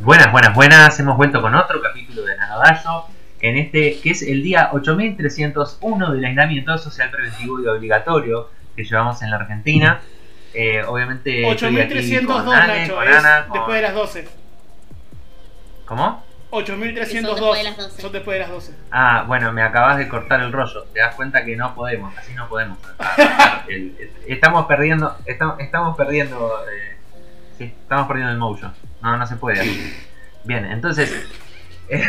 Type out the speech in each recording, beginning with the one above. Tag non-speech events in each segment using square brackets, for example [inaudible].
Buenas, buenas, buenas. Hemos vuelto con otro capítulo de Nanodayo. En este, que es el día 8301 del aislamiento social preventivo y obligatorio que llevamos en la Argentina. Eh, obviamente. estoy aquí 8302, con Ale, Nacho, con es Ana, con- después de las 12. ¿Cómo? 8302 después de las 12. son después de las 12. Ah, bueno, me acabas de cortar el rollo. Te das cuenta que no podemos, así no podemos. [laughs] El- el- estamos perdiendo, estamos, estamos perdiendo, eh, sí, estamos perdiendo el mojo. No, no se puede así. Bien, entonces, eh,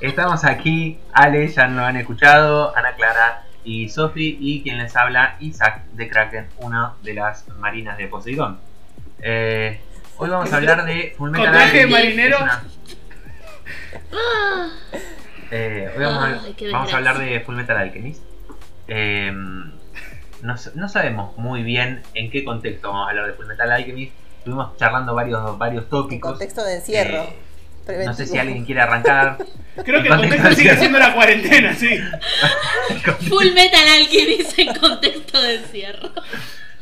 estamos aquí. Ale, ya lo han escuchado, Ana Clara y Sofi, y quien les habla, Isaac de Kraken, una de las marinas de Poseidón. Eh, hoy vamos a hablar de Fullmetal Con traje de Alchemist, marinero. una- Eh, hoy vamos, a- vamos a hablar de Fullmetal Alchemist. Eh, no, no sabemos muy bien en qué contexto vamos a hablar de Fullmetal Alchemist. Estuvimos charlando varios, varios En tópicos. contexto de encierro. Eh, no sé si alguien quiere arrancar. [laughs] Creo que el contexto sigue siendo la cuarentena, sí. [laughs] Full Metal Alchemist en contexto de encierro.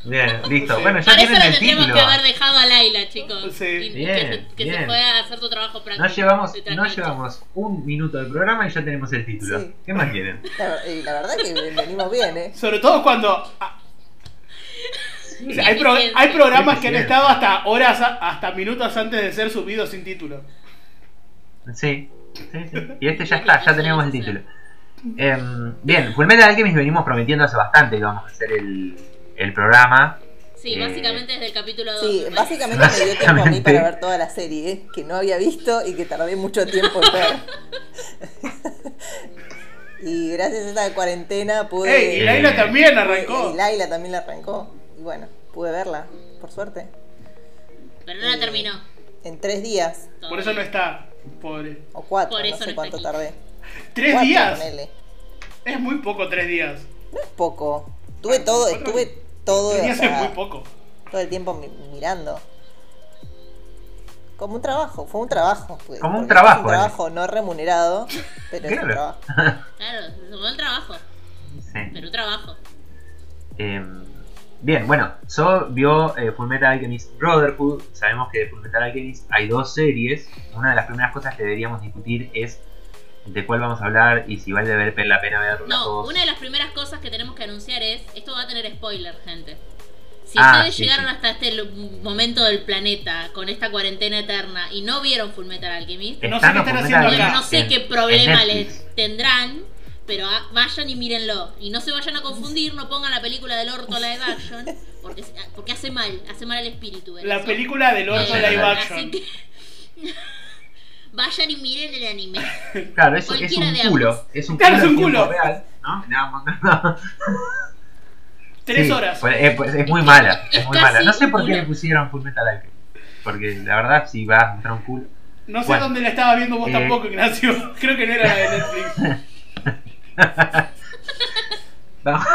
Bien, listo. Sí. Bueno, ya Para eso el tendríamos que haber dejado a Laila, chicos. Sí. Y- Bien, que, se, que se bien. fue a hacer tu trabajo práctico. No llevamos, no llevamos un minuto del programa y ya tenemos el título. Sí. ¿Qué más quieren? La, y la verdad que venimos bien, ¿eh? Sobre todo cuando. ah, o sea, hay, pro- hay programas que han estado hasta horas, hasta minutos antes de ser subidos sin título. Sí, sí, sí. Y este ya está, ya tenemos el título. Em, bien, Fullmetal Alchemist venimos prometiendo hace bastante que vamos a hacer el, el programa. Sí, Eh, básicamente desde el capítulo 2. Sí, básicamente me dio tiempo a mí para ver toda la serie, ¿eh? que no había visto y que tardé mucho tiempo en ver. [laughs] y gracias a esta cuarentena pude... ¡Ey! Y Eh, Laila también y arrancó. Laila también la arrancó. Y bueno, pude verla, por suerte. Pero no la terminó. En tres días Por eso no está, pobre. o cuatro, Por no eso sé no está cuánto aquí. tardé. ¿Tres Cuatro, días? ponele. Es muy poco, tres días. No es poco. Tuve todo, estuve todo, Tres o sea, es muy poco. todo el tiempo mi- mirando. Como un trabajo, fue un trabajo. fue- Como un trabajo, Es un trabajo no remunerado, [laughs] pero es un Claro. trabajo. [laughs] Claro, se tomó el trabajo. Sí. Pero un trabajo. Em, bien, bueno, So vio eh, Fullmetal Alchemist Brotherhood. Sabemos que de Fullmetal Alchemist hay dos series. Una de las primeras cosas que deberíamos discutir es de cuál vamos a hablar y si vale ver- la pena ver las No, dos. una de las primeras cosas que tenemos que anunciar es, esto va a tener spoiler, gente. Si Ah, ustedes sí, llegaron sí. hasta este momento del planeta con esta cuarentena eterna y no vieron Fullmetal Alchemist, No sé qué están haciendo acá. no sé en- qué problema les tendrán, pero ah, vayan y mírenlo. Y no se vayan a confundir, no pongan la película del orto live action, [laughs] porque, porque hace mal, hace mal al espíritu. ver La película del orto Eh, live Así action. que [laughs] vayan y miren el anime. [laughs] Claro, es, es un culo. Es un Claro, culo, es un culo. real, ¿no? [laughs] No, no, Tres Sí, horas. pues, es, pues, es muy mala, es Es muy mala. No sé por qué le pusieron Fullmetal Alchemist. Porque la verdad, si vas a mostrar un culo. No sé Bueno. dónde la estabas viendo vos Eh. tampoco, Ignacio. [laughs] Creo que no era la de Netflix. Vamos.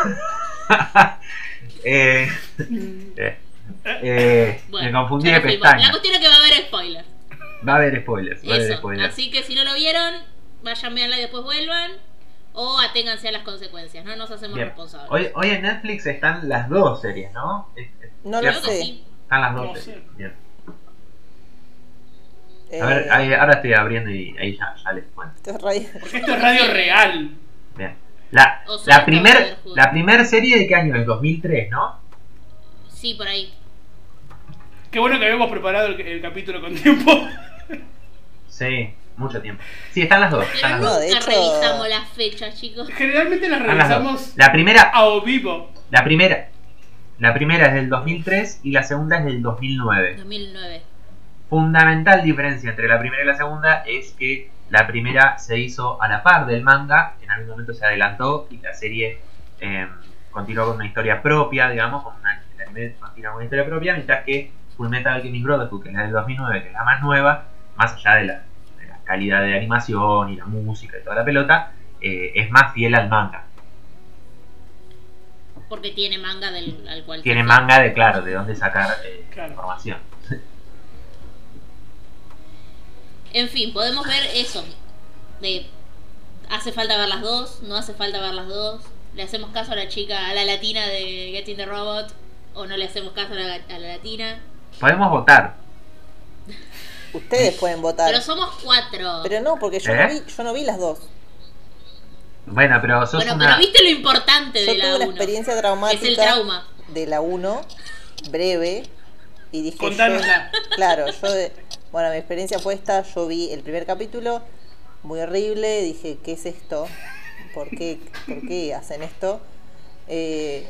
eh, eh, eh, Bueno, me confundí de pestaña. La cuestión es que va a haber spoilers. Va a haber spoilers, va a haber Eso. spoilers. Así que si no lo vieron, vayan, veanla y después vuelvan. O aténganse a las consecuencias, no nos hacemos Bien. responsables. Hoy, hoy en Netflix están las dos series, ¿no? Es- es No lo Creo cierto. que sé. sí. Están las dos No series. sé. Bien. Eh, A ver, ahí- ahora estoy abriendo y ahí ya, ya les cuento. esto es radio- Porque esto es radio real. Bien. La, O sea, la, primer, Brotherhood. la primer serie de qué año es 2003, ¿no? Sí, por ahí. Qué bueno que habíamos preparado el, el capítulo con tiempo. Sí, mucho tiempo. Sí, están las dos. Están las no, dos. de nunca hecho- revisamos las fechas, chicos. Generalmente las Están las dos. revisamos La primera, a o vivo. la primera, la primera es del 2003 y la segunda es del 2009. 2009. Fundamental diferencia entre la primera y la segunda es que la primera se hizo a la par del manga, en algún momento se adelantó y la serie eh, continuó con una historia propia, digamos, con una, el anime continúa con una historia propia, mientras que Fullmetal Alchemist Brotherhood, que es la del 2009, que es la más nueva, más allá de la, de la calidad de animación y la música y toda la pelota, eh, es más fiel al manga. Porque tiene manga del, al cual. Tiene manga de, claro, de dónde sacar eh, Claro. información. En fin, podemos ver eso. De. ¿Hace falta ver las dos? ¿No hace falta ver las dos? ¿Le hacemos caso a la chica, a la latina de Getting the Robot? ¿O no le hacemos caso a la, a la latina? Podemos votar. Ustedes pueden votar. Pero somos cuatro. Pero no, porque yo, ¿Eh? no vi, yo no vi las dos. Bueno, pero sos bueno, una. pero viste lo importante Yo de la tuve una 1. experiencia traumática Es el trauma. de la 1, breve, y dije... yo- Contanosla. claro, yo... de- bueno, mi experiencia fue esta, yo vi el primer capítulo, muy horrible, dije, ¿qué es esto? ¿Por qué, por qué hacen esto? Eh,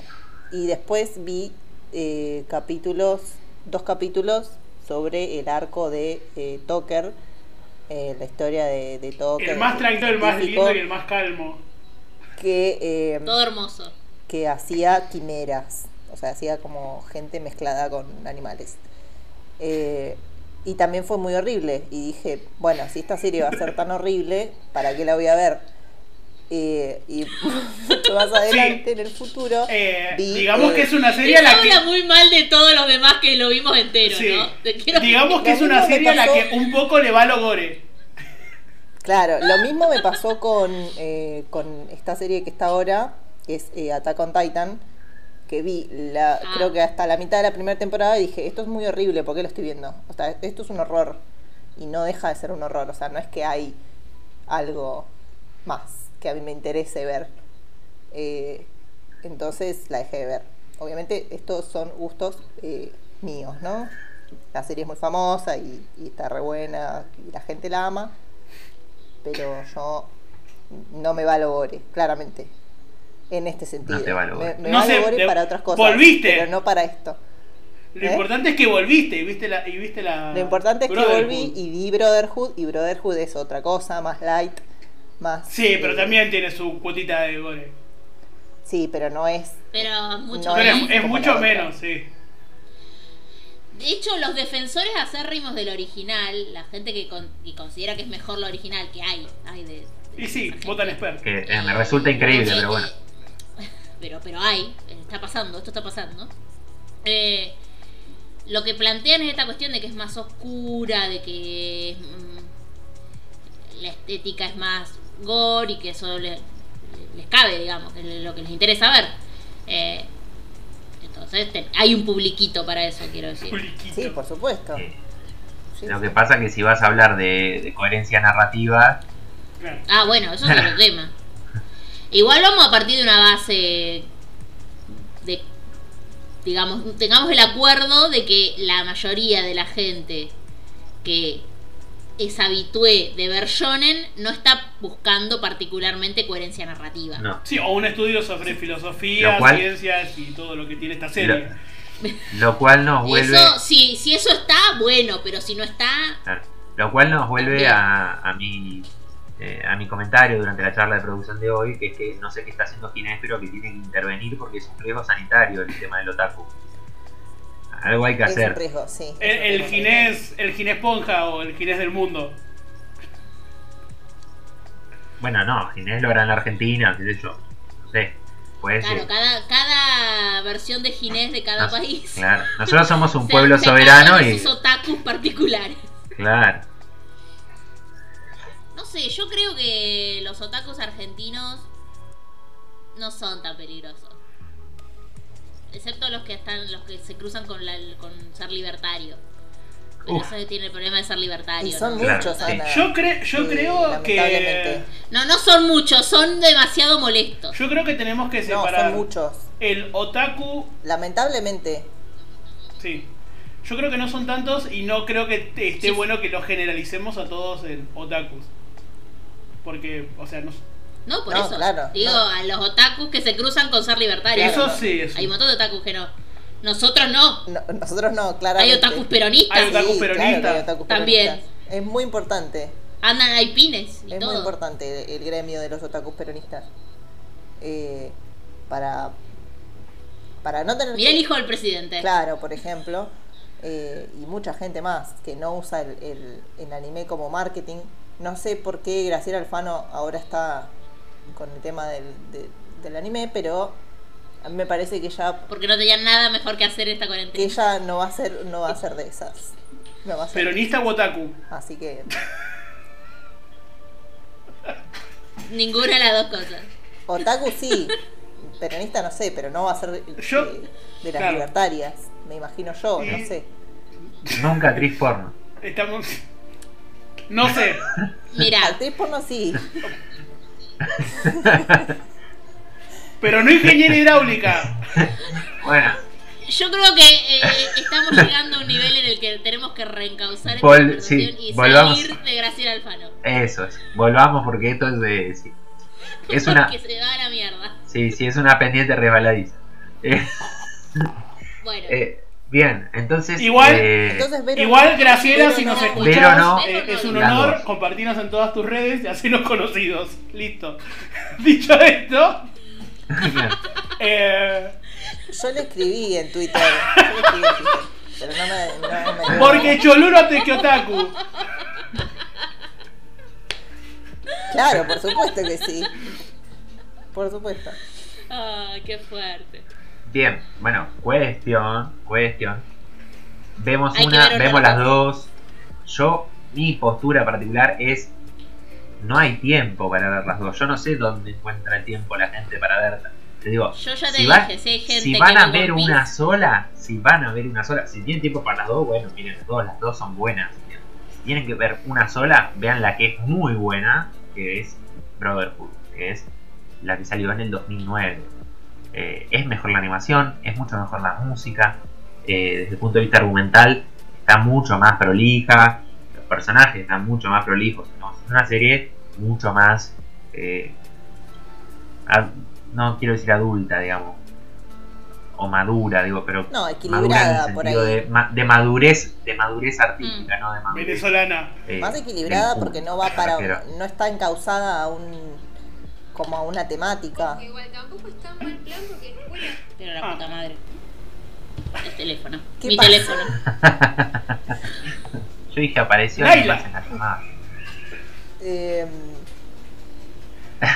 y después vi eh, capítulos, dos capítulos sobre el arco de eh, Tucker, eh, la historia de, de Tucker. El más tranquilo, el más lindo y el más calmo. Que, eh, Todo hermoso. que hacía quimeras, o sea, hacía como gente mezclada con animales. Eh, y también fue muy horrible. Y dije, bueno, si esta serie va a ser tan horrible, ¿para qué la voy a ver? Eh, y [laughs] mucho más adelante, en el futuro, Eh, vi, digamos eh, que es una serie a la que. habla muy mal de todos los demás que lo vimos entero, Sí. ¿no? Te quiero- Digamos que Lo es una serie a la que un poco le va a lo gore. Claro, lo mismo me pasó con, eh, con esta serie que está ahora, que es eh, Attack on Titan, que vi la, Ah. creo que hasta la mitad de la primera temporada y dije, esto es muy horrible, ¿por qué lo estoy viendo? O sea, esto es un horror y no deja de ser un horror, o sea, no es que hay algo más que a mí me interese ver. Eh, entonces la dejé de ver. Obviamente estos son gustos eh, míos, ¿no? La serie es muy famosa y, y está re buena y la gente la ama, pero yo no me va lo gore, claramente. En este sentido. te va lo me, me No va sé, lo gore de- para otras cosas. volviste. Pero no para esto. Lo ¿Eh? importante es que volviste y viste la. Y viste la Lo importante es que volví y vi Brotherhood, y Brotherhood es otra cosa, más light, más... Sí, pero eh, también tiene su cuotita de gore. Sí, pero no es... Pero mucho No, menos. es, es mucho menos, sí. De hecho, los defensores acérrimos del original, la gente que, con- que considera que es mejor lo original, que hay, hay de... de Y sí, votan expert. Que eh, me resulta increíble, Eh, pero bueno. [laughs] Pero, pero hay, está pasando, esto está pasando. Eh, lo que plantean es esta cuestión de que es más oscura, de que mm, la estética es más gore y que eso le- les cabe, digamos, que es lo que les interesa ver. Eh, entonces te- hay un publiquito para eso, quiero decir. Puliquito. Sí, por supuesto. Eh, Sí, Lo sí. que pasa que si vas a hablar de, de coherencia narrativa, Claro. Ah, bueno, eso es otro [laughs] tema. Igual vamos a partir de una base de, digamos, tengamos el acuerdo de que la mayoría de la gente que es habitué de ver shonen no está buscando particularmente coherencia narrativa. no. Sí, o un estudio sobre filosofía, cual- ciencias y todo lo que tiene esta serie. [laughs] Lo cual nos vuelve. eso, si, si eso está, bueno, pero si no está, Claro. Lo cual nos vuelve a, a mi eh, a mi comentario durante la charla de producción de hoy, que es que no sé qué está haciendo Ginés, pero que tiene que intervenir porque es un riesgo sanitario el tema del otaku. Algo hay que Es un hacer. riesgo, sí. El, el ginés, el ginés ponja o el ginés del mundo. Bueno, no, Ginés lo hará en la Argentina, qué sé yo. No sé. Puede claro, ser. cada, cada versión de Ginés de cada Nos- país. Claro. Nosotros somos un [laughs] se- pueblo se soberano y. sus otakus particulares. Claro. No sé, yo creo que los otakus argentinos no son tan peligrosos. Excepto los que están, los que se cruzan con, la, con ser libertario. Pero Uf. eso tiene el problema de ser libertario. Y son ¿no? Claro, muchos, sí. Ana. Yo, cre- yo creo que. lamentablemente. no, no son muchos, son demasiado molestos. Yo creo que tenemos que No, separar son muchos. el otaku. Lamentablemente. Sí. Yo creo que no son tantos y no creo que esté Sí. bueno que los generalicemos a todos en otakus. Porque, o sea, no. No, por No, eso. claro, Digo, no. a los otakus que se cruzan con ser libertarios. Eso sí, eso. Hay un montón de otakus que no. Nosotros no. No, nosotros no, Hay claramente. otakus peronistas. Hay otakus Sí, claro peronistas. hay otakus También. peronistas. Es muy importante. Andan, hay pines y Es todo. muy importante el gremio de los otakus peronistas. Eh, para, para no tener. Mira el hijo del presidente. Claro, por ejemplo. eh, y mucha gente más que no usa el, el- el anime como marketing. No sé por qué Graciela Alfano ahora está con el tema del, de- del anime, pero a mí me parece que ella, Porque no tenían nada mejor que hacer esta que cuarentena. ella no va a ser, no va a ser de esas. No va a ser. Peronista o otaku. Así que [laughs] Ninguna de las dos cosas. Otaku sí, [laughs] peronista no sé, pero no va a ser de, Yo- de- de las claro. libertarias, me imagino yo, no sé. Nunca actriz porno. Estamos. No sé. Mira, Actriz porno sí. [laughs] [laughs] Pero no ingeniera hidráulica. Bueno, yo creo que eh, estamos llegando a un nivel en el que tenemos que reencauzar esta Vol- conversación sí, y volvamos. salir de Graciela Alfano. eso es. Volvamos porque esto es de. Sí, es una, [laughs] Que se va a la mierda. sí, sí, es una pendiente resbaladiza. Eh, [laughs] Bueno, eh, bien, entonces. Igual- eh, Entonces, Vero, Igual, Graciela, Vero si nos no. escuchas, Vero no. eh, es un honor compartirnos en todas tus redes y hacernos conocidos. Listo. [laughs] Dicho esto, [laughs] eh, Yo le escribí en Twitter. Yo le escribí en Twitter. Pero no me. No me porque Choluro te Kyotaku. Claro, por supuesto que sí. Por supuesto. Ay, qué fuerte. Bien, bueno, cuestión, cuestión. Vemos Hay una, ver vemos las dos. Yo, mi postura particular es. No hay tiempo para ver las dos. Yo no sé dónde encuentra el tiempo la gente para verlas. Te digo, Yo ya te si, dije, van- si hay gente si que van a ve ver una sola, si van a ver una sola, si tienen tiempo para las dos, bueno, miren las dos, las dos son buenas. Si tienen que ver una sola, vean la que es muy buena, que es Brotherhood, que es la que salió en el 2009. Eh, es mejor la animación, es mucho mejor la música, eh, desde el punto de vista argumental está mucho más prolija, los personajes están mucho más prolijos, ¿no? es una serie mucho más, eh, ad- no quiero decir adulta, digamos, o madura, digo, pero No, madura en equilibrada el por sentido ahí. de, ma- de madurez, de madurez artística, no de madurez. Venezolana. eh, Más equilibrada porque no va [laughs] para. No está encausada a un. Como a una temática. Igual tampoco está mal plan porque bueno, pero la Ah. puta madre. El teléfono. ¿Qué Mi pasa? teléfono. [laughs] Yo dije apareció Laila. y me hacen la llamada. Eh,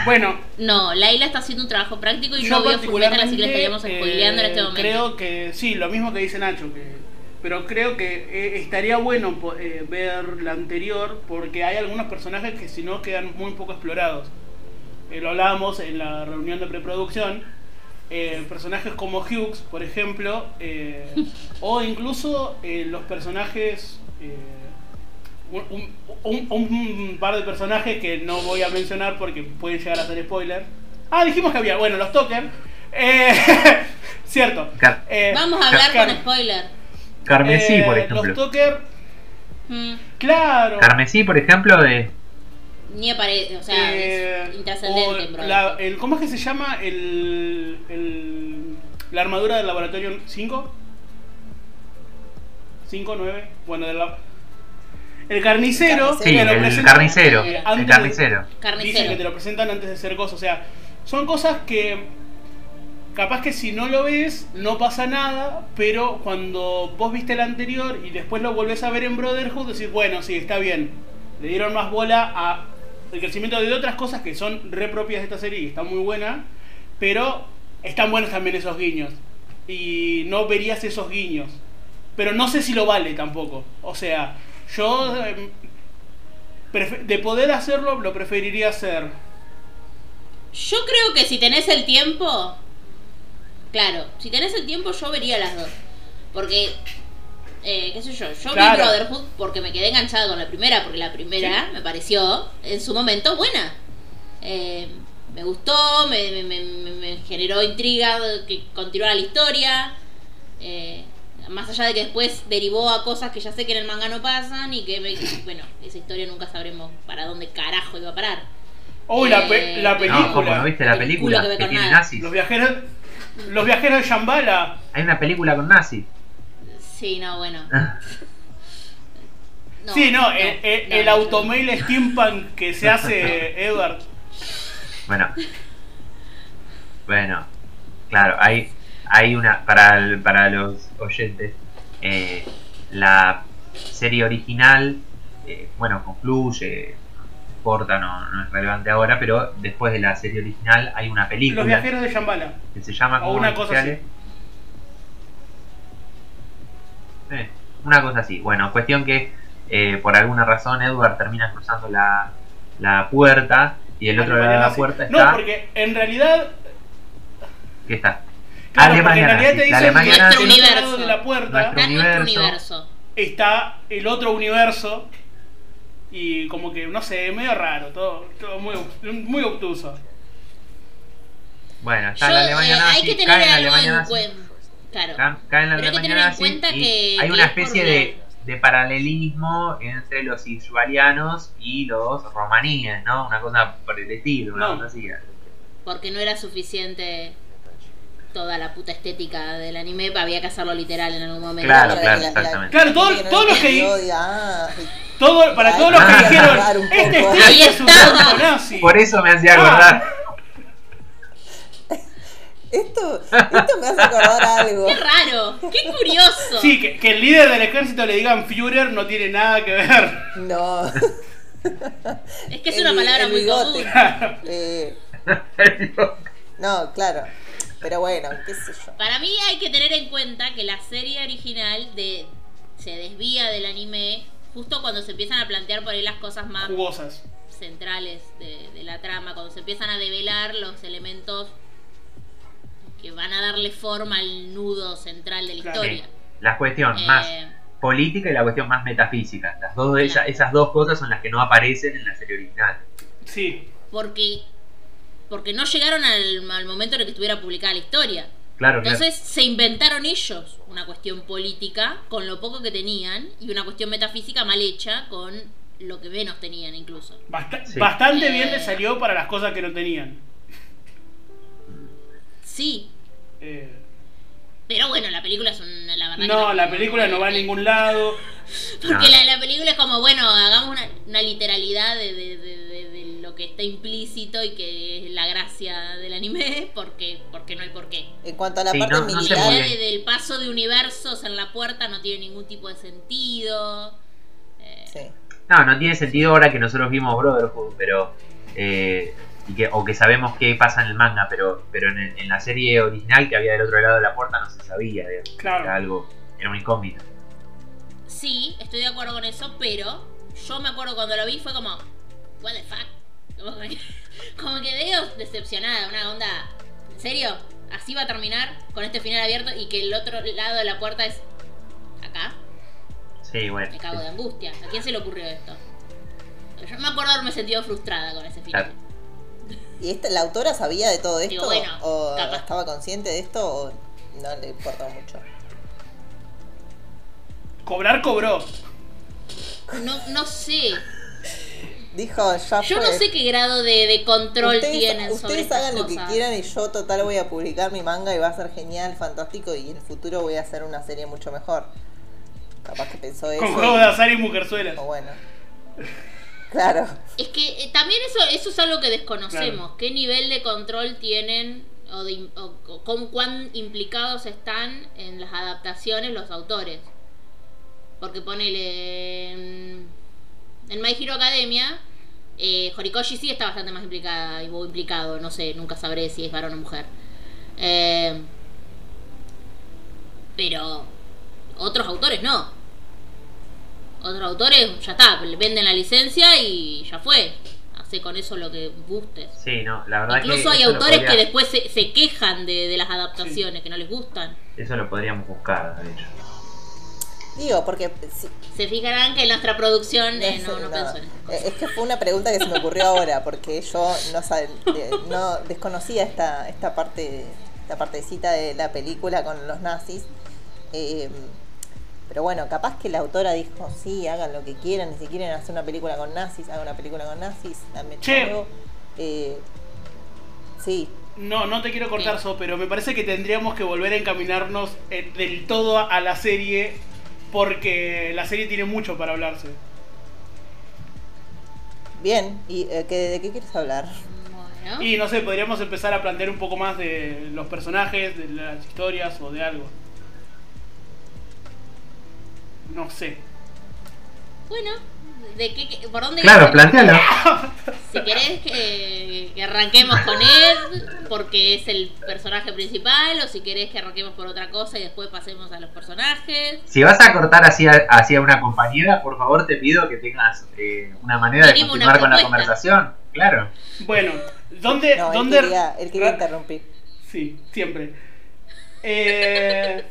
Bueno, No, Laila está haciendo un trabajo práctico y yo no veo Fullmetal, así que le estaríamos spoileando en este eh, momento. creo que sí, lo mismo que dice Nacho, que, pero creo que eh, estaría bueno eh, ver la anterior porque hay algunos personajes que si no quedan muy poco explorados. Eh, lo hablábamos en la reunión de preproducción. eh, personajes como Hughes, por ejemplo, eh, o incluso eh, los personajes, eh, un, un- un- un par de personajes que no voy a mencionar porque pueden llegar a ser spoiler. Ah, dijimos que había, bueno, los Toker. Eh, [laughs] cierto. Car- Eh, Vamos a hablar Car- con spoiler. Carmesí, por ejemplo. Los Toker, Mm, claro. Carmesí, por ejemplo, de. Ni aparece, o sea, Eh, es intrascendente, o bro. la- el, ¿Cómo es que se llama el, el- la armadura del laboratorio 5? 5, 9, bueno, de la- el carnicero, Sí, el carnicero. eh, El antes de- carnicero. Dicen Carnicero. que te lo presentan antes de ser cosas. O sea, son cosas que capaz que si no lo ves no pasa nada, pero cuando vos viste el anterior y después lo volvés a ver en Brotherhood, decís, bueno, sí, está bien. Le dieron más bola a el crecimiento de otras cosas que son re propias de esta serie y está muy buena, pero están buenos también esos guiños. Y no verías esos guiños. Pero no sé si lo vale tampoco. O sea, yo em, de poder hacerlo, lo preferiría hacer. Yo creo que si tenés el tiempo, claro, si tenés el tiempo yo vería las dos. Porque, eh, qué sé yo, yo Claro. vi Brotherhood porque me quedé enganchada con la primera, porque la primera me pareció en su momento buena. Eh, me gustó, me, me- me- me- generó intriga que continuara la historia. eh, más allá de que después derivó a cosas que ya sé que en el manga no pasan y que, me- [coughs] bueno, esa historia nunca sabremos para dónde carajo iba a parar. Uy, la, pe- Eh, la película. No, ¿cómo no viste la El película? que Que tiene nazis. Los viajeros. Los viajeros de Shambhala. Hay una película con nazis. Sí, no, bueno. No, sí, no, el, el- no, el no, automail steampunk que se hace [laughs] Edward. Bueno. Bueno. Claro, hay, hay una. Para, el- para los oyentes. eh, la serie original. eh, bueno, concluye. No importa, no, no es relevante ahora. Pero después de la serie original hay una película. Los viajeros de Shambhala. que se llama O como una cosa iniciales. Eh, una cosa así. Bueno, cuestión que eh, por alguna razón Edward termina cruzando la, la puerta y del otro lado de la puerta está. No, porque en realidad. ¿Qué está? Claro, Alemania en realidad te dicen Nuestro nazi. otro universo. de la puerta Nuestro- Está en nuestro universo. universo. está el otro universo. Y como que, no sé, medio raro, todo, todo muy, muy obtuso. Bueno, está Yo, la Alemania eh, nazi, hay que tener algo en cuenta. Claro. ca- cae en la Pero hay que Alemania tener en nazi cuenta y que- hay que una especie de, de paralelismo entre los isbalianos y los romaníes, ¿no? Una cosa por el estilo, una No. cosa así. Porque no era suficiente toda la puta estética del anime, había que hacerlo literal en algún momento. Claro, La- claro, la- la- exactamente. Claro, todo- gente no todo lo que- Todo, para Ay, todos los que dijeron, este Ahí es un nazi. Por eso me hacía Ah. acordar. Esto, esto me hace acordar algo. ¡Qué raro! ¡Qué curioso! Sí, que, que el líder del ejército le digan Führer no tiene nada que ver. No. [laughs] Es que es El una palabra muy bigote. común. Eh, [laughs] no, claro. Pero bueno, qué sé yo. Para mí hay que tener en cuenta que la serie original de se desvía del anime justo cuando se empiezan a plantear por ahí las cosas más Jugosas. centrales de, de la trama, cuando se empiezan a develar los elementos que van a darle forma al nudo central de la Claro. historia. La cuestión Eh, más política y la cuestión más metafísica. Las dos de ellas, Claro. esas dos cosas son las que no aparecen en la serie original. Sí. porque porque no llegaron al, al momento en el que estuviera publicada la historia. Claro, claro. Entonces se inventaron ellos una cuestión política con lo poco que tenían y una cuestión metafísica mal hecha con lo que menos tenían incluso. Sí. Bastante Eh. bien le salió para las cosas que no tenían. Sí, Eh, pero bueno, la película es una, la verdad que no, la película no va a ningún lado. Porque No. la, la película es como, bueno, hagamos una, una literalidad de, de- de- de- de lo que está implícito y que es la gracia del anime, porque, porque no hay por qué. En cuanto a la Sí, parte no- no militar, del paso de universos en la puerta no tiene ningún tipo de sentido. Eh, sí. No, no tiene sentido ahora que nosotros vimos Brotherhood, pero. eh, y que, o que sabemos qué pasa en el manga, pero, pero en, el- en la serie original que había del otro lado de la puerta no se sabía. digamos. Claro. Era algo. Era un incógnito. Sí, estoy de acuerdo con eso, pero yo me acuerdo cuando lo vi fue como, what the fuck. Como que, [laughs] como que veo decepcionada, una onda, ¿en serio? ¿Así va a terminar con este final abierto y que el otro lado de la puerta es acá? Sí, bueno. Me cago de angustia. ¿A quién se le ocurrió esto? Yo me acuerdo haberme sentido frustrada con ese final. Claro. ¿Y esta, la autora sabía de todo esto? Digo, bueno, ¿O capaz. estaba consciente de esto? ¿O no le importaba mucho? Cobrar cobró. No, no sé. Dijo, ya Yo fue. no sé qué grado de, de control ustedes, tienen sobre ustedes estas hagan lo que quieran y yo total voy a publicar mi manga y va a ser genial, fantástico y en el futuro voy a hacer una serie mucho mejor. Capaz que pensó eso. Con juego de azar y mujerzuelas. O bueno. Claro. Es que eh, también eso, eso es algo que desconocemos. ¿Qué nivel de control tienen o, de, im- o- o con cuán implicados están en las adaptaciones los autores? Porque ponele en, en My Hero Academia, eh, Horikoshi sí está bastante más implicada o implicado, no sé, nunca sabré si es varón o mujer. Eh, pero otros autores no. Otros autores ya está, le venden la licencia y ya fue. Hace con eso lo que gustes. Sí, no, la verdad Incluso que. hay eso autores podría- que después se, se quejan de, de las adaptaciones, que no les gustan. Eso lo podríamos buscar, de hecho. Digo, porque si- Se fijarán que nuestra producción eh, No pensó en esto. Eh, Es que fue una pregunta que se me ocurrió ahora, porque yo no, sab- de- no desconocía esta, esta parte, esta partecita de la película con los nazis. Eh, pero bueno, capaz que la autora dijo, sí, hagan lo que quieran, y si quieren hacer una película con nazis, hagan una película con nazis, dame Che. Eh, sí, No, no te quiero cortar, Sí. So, pero me parece que tendríamos que volver a encaminarnos eh, del todo a, a la serie porque la serie tiene mucho para hablarse. bien. ¿Y eh, qué- de qué quieres hablar? Bueno. Y no sé, podríamos empezar a plantear un poco más de los personajes, de las historias o de algo. No sé. Bueno, ¿de qué, qué- ¿por dónde Claro, plantealo. Si querés que, que arranquemos con Ed, porque es el personaje principal, o si querés que arranquemos por otra cosa y después pasemos a los personajes. Si vas a cortar hacia, hacia una compañera, por favor te pido que tengas eh, una manera de continuar con la conversación. Claro. Bueno, ¿dónde... No, él dónde... quería, él quería interrumpir. Sí, siempre. Eh,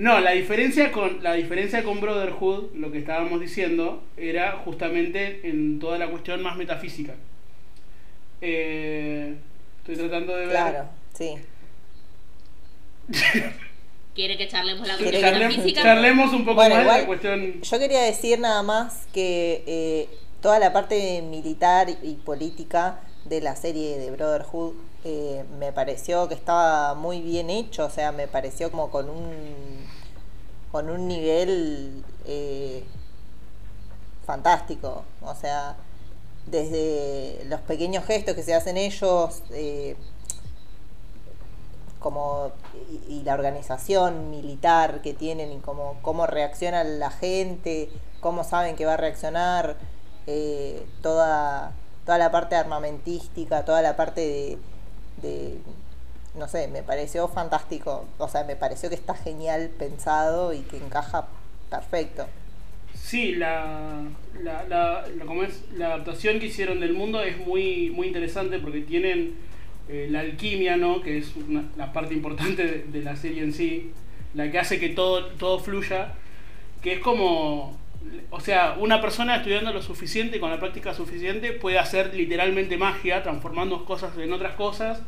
No, la diferencia con la diferencia con Brotherhood, lo que estábamos diciendo, era justamente en toda la cuestión más metafísica. Eh, estoy tratando de ver. Claro, sí. [laughs] ¿Quiere que charlemos la ¿Quiere cuestión Charlemos, física? charlemos un poco Bueno, más de igual- la cuestión. Yo quería decir nada más que eh, toda la parte militar y política de la serie de Brotherhood me pareció que estaba muy bien hecho, o sea, me pareció como con un con un nivel eh, fantástico, o sea, desde los pequeños gestos que se hacen ellos, eh, como y, y la organización militar que tienen y cómo, cómo reacciona la gente, cómo saben que va a reaccionar, eh, toda, toda la parte armamentística, toda la parte de, de, no sé, me pareció fantástico, o sea, me pareció que está genial pensado y que encaja perfecto. Sí, la, la, la, la- adaptación que hicieron del mundo es muy, muy interesante porque tienen eh, la alquimia, ¿no? que es una- la parte importante de, de la serie en sí, la que hace que todo, todo fluya, que es como, o sea, una persona estudiando lo suficiente, con la práctica suficiente, puede hacer literalmente magia, transformando cosas en otras cosas.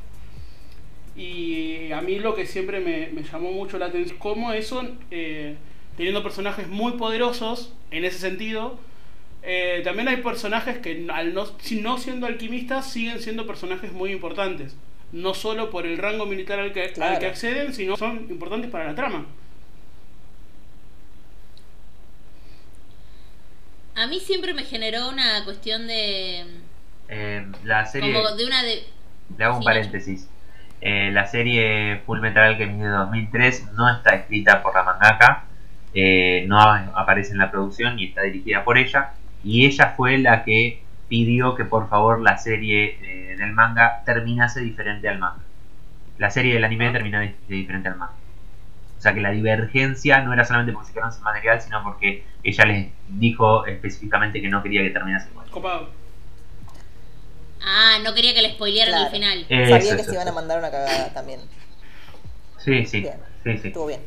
Y a mí lo que siempre me, me llamó mucho la atención, cómo eso, eh, teniendo personajes muy poderosos en ese sentido, eh, también hay personajes que al no, si no siendo alquimistas siguen siendo personajes muy importantes. No solo por el rango militar al que, al Claro. que acceden, sino son importantes para la trama. A mí siempre me generó una cuestión de. Eh, la serie. Como de una de. Le hago un Sí, paréntesis. Eh, la serie Full Metal Alchemist de 2003 no está escrita por la mangaka, eh, no aparece en la producción ni está dirigida por ella, y ella fue la que pidió que por favor la serie eh, del manga terminase diferente al manga. La serie del anime Ah. terminó diferente al manga. O sea que la divergencia no era solamente porque se quedaron sin material, sino porque ella les dijo específicamente que no quería que terminase igual. Copado. Ah, no quería que le spoilearan Claro. el final. Eso, Sabía que eso, se iban a mandar una cagada también. Sí, sí, Bien. sí, sí. Estuvo bien.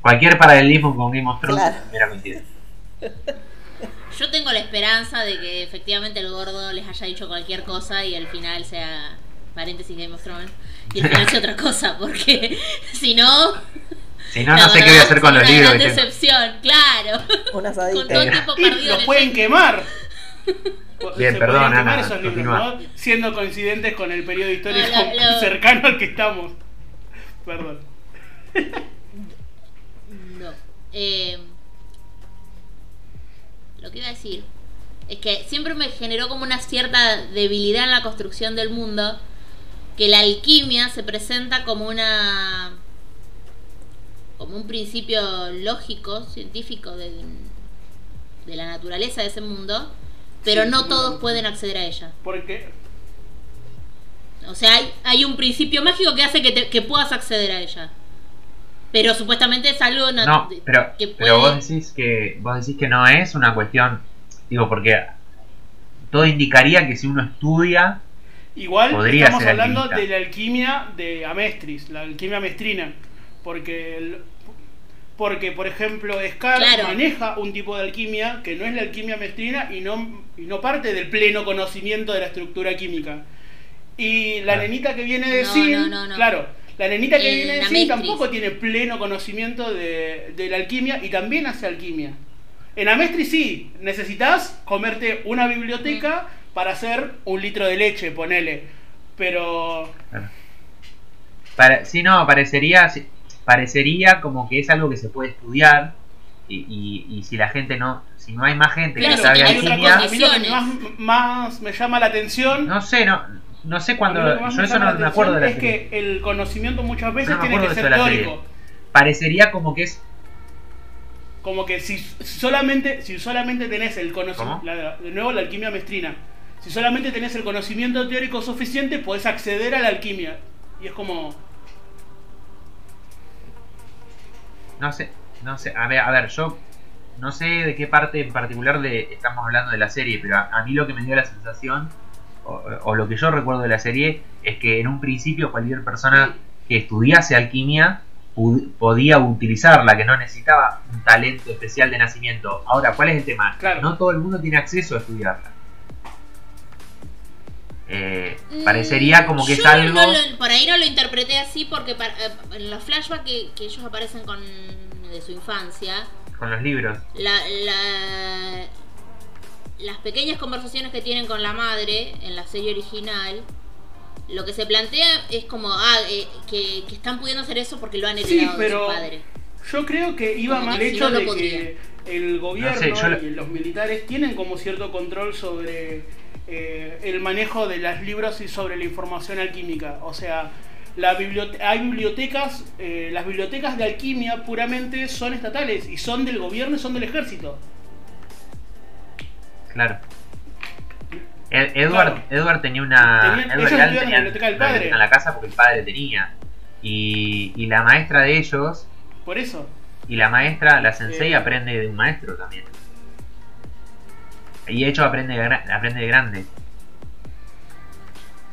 Cualquier paralelismo con Game of Thrones Claro. hubiera coincidido. [laughs] Yo tengo la esperanza de que efectivamente el gordo les haya dicho cualquier cosa y al final sea paréntesis Game of Thrones y al final sea otra cosa, porque [laughs] si no, Si no, la no sé qué voy a hacer con los una libros. gran decepción, claro. Un Con todo el tiempo Y perdido. los pueden quemar. Bien, perdón, Ana, esos libros, continúa. ¿no? Siendo coincidentes con el periodo histórico lo- cercano al que estamos. Perdón. No. Eh, lo que iba a decir es que siempre me generó como una cierta debilidad en la construcción del mundo que la alquimia se presenta como una como un principio lógico científico de, de la naturaleza de ese mundo pero Sí, no todos no. pueden acceder a ella Porque o sea hay, hay un principio mágico que hace que, te- que puedas acceder a ella pero supuestamente es algo No, pero, que pero puede- vos decís que vos decís que no es una cuestión, digo, porque todo indicaría que si uno estudia, igual Podría estamos ser hablando alquimista. de la alquimia de Amestris, la alquimia mestrina. Porque, el- porque por ejemplo, Scar Claro. maneja un tipo de alquimia que no es la alquimia mestrina y no, y no parte del pleno conocimiento de la estructura química. Y la Claro. nenita que viene de No, Sin, no, no, no. claro, la nenita que En viene de Sin tampoco tiene pleno conocimiento de, de la alquimia y también hace alquimia. En Amestri sí, necesitas comerte una biblioteca para hacer un litro de leche, ponele. Pero para, si no, parecería, si- parecería como que es algo que se puede estudiar y, y, y si la gente no, si no hay más gente que sabe hay otra alquimia, cosa, a mí lo que más, más me llama la atención no sé, no, no sé cuándo, yo eso no me acuerdo de la serie. Es que el conocimiento muchas veces No me tiene acuerdo que de ser teórico. Parecería como que es Como que si solamente, si solamente tenés el conocimiento, de nuevo la alquimia mestrina, si solamente tenés el conocimiento teórico suficiente, podés acceder a la alquimia. Y es como, No sé, no sé, a ver, a ver, yo no sé de qué parte en particular de, estamos hablando de la serie, pero a, a mí lo que me dio la sensación, o, o lo que yo recuerdo de la serie, es que en un principio cualquier persona que estudiase alquimia podía utilizarla, que no necesitaba un talento especial de nacimiento. Ahora, ¿cuál es el tema? Claro. No todo el mundo tiene acceso a estudiarla. Eh, Mm, parecería como que yo es algo... no lo- por ahí no lo interpreté así porque para- eh, en los flashbacks que, que ellos aparecen con de su infancia, con los libros. la, la- las pequeñas conversaciones que tienen con la madre en la serie original, lo que se plantea es como ah, eh, que, que están pudiendo hacer eso porque lo han Sí, heredado de pero su padre. yo creo que iba Como que si hecho no lo de podría. que el gobierno No sé, yo lo- y los militares tienen como cierto control sobre eh, el manejo de los libros y sobre la información alquímica. O sea, la bibliote- hay bibliotecas, eh, las bibliotecas de alquimia puramente son estatales y son del gobierno y son del ejército. Claro. Ed- Edward, Claro. Edward tenía una. Edward ellos la biblioteca del padre. en la casa porque el padre tenía. Y, y la maestra de ellos, Por eso. y la maestra, la sensei, Eh. aprende de un maestro también. Y de hecho aprende de, aprende de grande.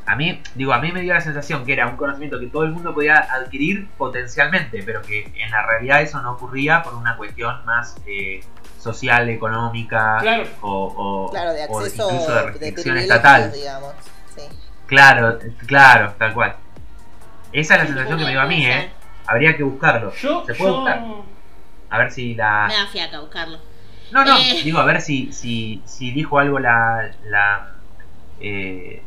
A mí, digo, a mí me dio la sensación que era un conocimiento que todo el mundo podía adquirir potencialmente, pero que en la realidad eso no ocurría por una cuestión más eh, social, económica Claro. o, o- Claro, de o acceso incluso de de, restricción privilegios, estatal. digamos. Sí. Claro, claro, tal cual. Esa es la sensación que me dio a mí. ¿eh? Habría que buscarlo. Yo, ¿Se puede buscar? A ver si la... Me da fiaca buscarlo. No, no, Eh. digo, a ver si, si, si dijo algo la... la eh,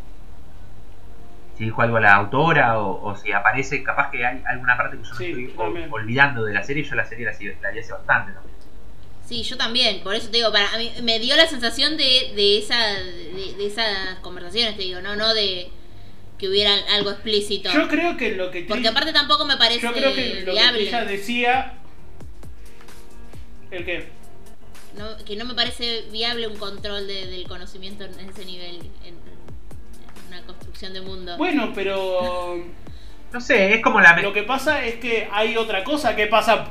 si dijo algo la autora o, o si aparece, capaz que hay alguna parte que yo Sí, me estoy olvidando de la serie. Yo la serie la, la vi hace bastante también. Sí, yo también, por eso te digo, para a mí me dio la sensación de, de esa de, de esas conversaciones, te digo, no no de que hubiera algo explícito. yo creo que lo que Porque Trish- aparte tampoco me parece yo creo que lo que viable. ella decía el que No, que no me parece viable un control de- del conocimiento en ese nivel, en, en una construcción de mundo. bueno, pero [laughs] No sé, es como la... Lo que pasa es que hay otra cosa que pasa.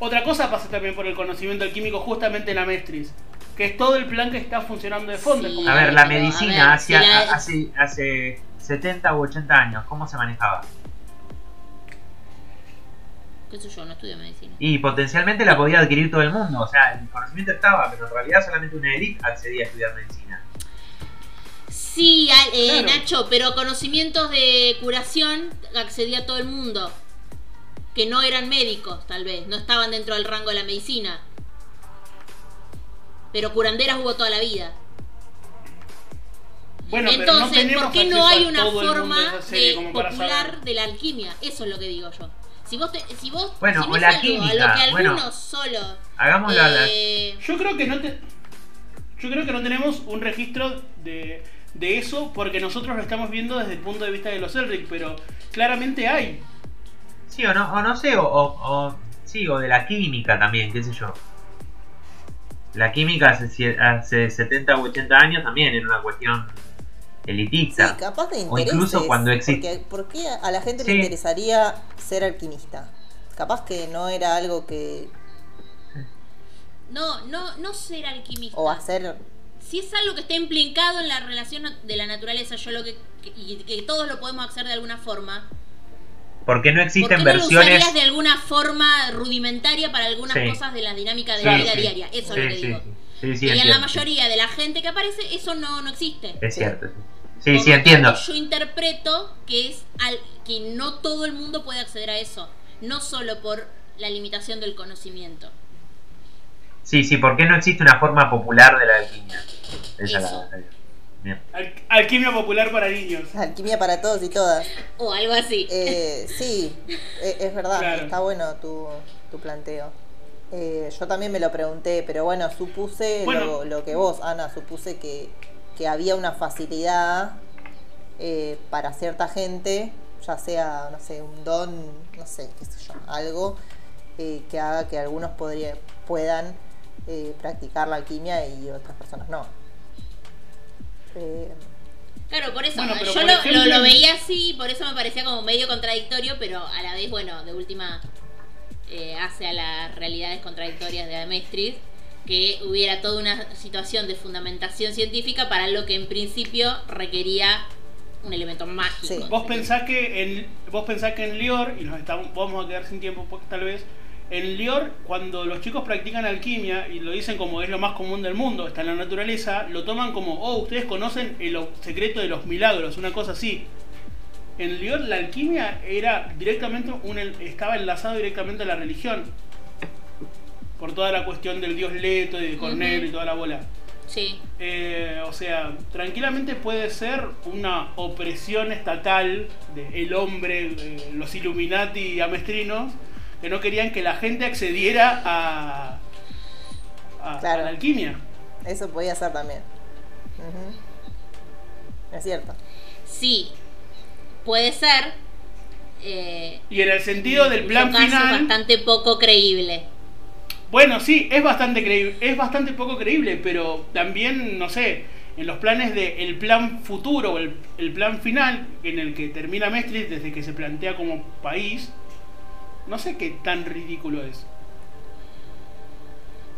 Otra cosa pasa también por el conocimiento alquímico justamente en la Mestris. Que es todo el plan que está funcionando de fondo. Sí. A ver, la medicina ver, hacia- si la- hace, hace 70 u 80 años, ¿cómo se manejaba? ¿Qué sé yo? No estudio medicina. Y potencialmente la podía adquirir todo el mundo. O sea, el conocimiento estaba, pero en realidad solamente una élite accedía a estudiar medicina. Sí, eh, Claro. Nacho, pero conocimientos de curación accedía todo el mundo. Que no eran médicos, tal vez. No estaban dentro del rango de la medicina. Pero curanderas hubo toda la vida. Bueno, pero no Entonces, ¿por qué no hay a una forma de popular de la alquimia? Eso es lo que digo yo. Si vos, te- si vos Bueno, si o la algo química, a lo que bueno. algunos solo Hagámoslo a la- eh, Yo creo que no te- Yo creo que no tenemos un registro de, de eso porque nosotros lo estamos viendo desde el punto de vista de los Elric, pero claramente hay. Sí o no, o no sé, o, o, o- sí, o de la química también, qué sé yo. La química hace, hace 70 u 80 años también era una cuestión Sí, elitista. capaz de O incluso cuando existe- Porque, ¿Por qué a la gente Sí. le interesaría ser alquimista? Capaz que no era algo que. no, no, no ser alquimista. o hacer. si es algo que está implicado en la relación de la naturaleza, yo lo que, y que todos lo podemos hacer de alguna forma. Porque no ¿Por existen qué no versiones. de alguna forma rudimentaria para algunas Sí. cosas de la dinámica de Sí, la vida sí. diaria? Eso Sí, es lo que sí, digo. Sí, sí, y en la mayoría de la gente que aparece, eso no, no existe. Es cierto. sí. Sí, sí, entiendo. Yo interpreto que es al, que no todo el mundo puede acceder a eso, no solo por la limitación del conocimiento. Sí, sí, ¿por qué no existe una forma popular de la alquimia? Esa Eso. la- Bien. Al- alquimia popular para niños. Alquimia para todos y todas. O algo así. Eh, sí, [laughs] e- es verdad, Claro. está bueno tu, tu planteo. Eh, yo también me lo pregunté, pero bueno, supuse Bueno. Lo, lo que vos, Ana, supuse que, que había una facilidad eh, para cierta gente, ya sea, no sé, un don, no sé, qué sé yo, algo eh, que haga que algunos podría- puedan eh, practicar la alquimia y otras personas no. Eh, Claro, por eso Bueno, yo por lo, ejemplo- lo- lo veía así, por eso me parecía como medio contradictorio, pero a la vez, bueno, de última eh, hace a las realidades contradictorias de Amestris que hubiera toda una situación de fundamentación científica para lo que en principio requería un elemento mágico. Sí. Vos pensás que en, vos pensás que en Lior, y nos estamos, vamos a quedar sin tiempo pues, tal vez, en Lior, cuando los chicos practican alquimia, y lo dicen como es lo más común del mundo, está en la naturaleza, lo toman como, oh, ustedes conocen el secreto de los milagros, una cosa así. En Lior la alquimia era directamente un, estaba enlazado directamente a la religión. Por toda la cuestión del dios Leto y de Cornelio y toda la bola. Sí. Eh, o sea, tranquilamente puede ser una opresión estatal de el hombre, eh, los Illuminati amestrinos, que no querían que la gente accediera a, a, la alquimia. Eso podía ser también. Es cierto. Sí. Puede ser. eh, Y en el sentido del plan caso, final, bastante poco creíble. bueno, sí, es bastante creíble, es bastante poco creíble, pero también, no sé, en los planes de el plan futuro o el, el plan final en el que termina Mestris desde que se plantea como país, no sé qué tan ridículo es.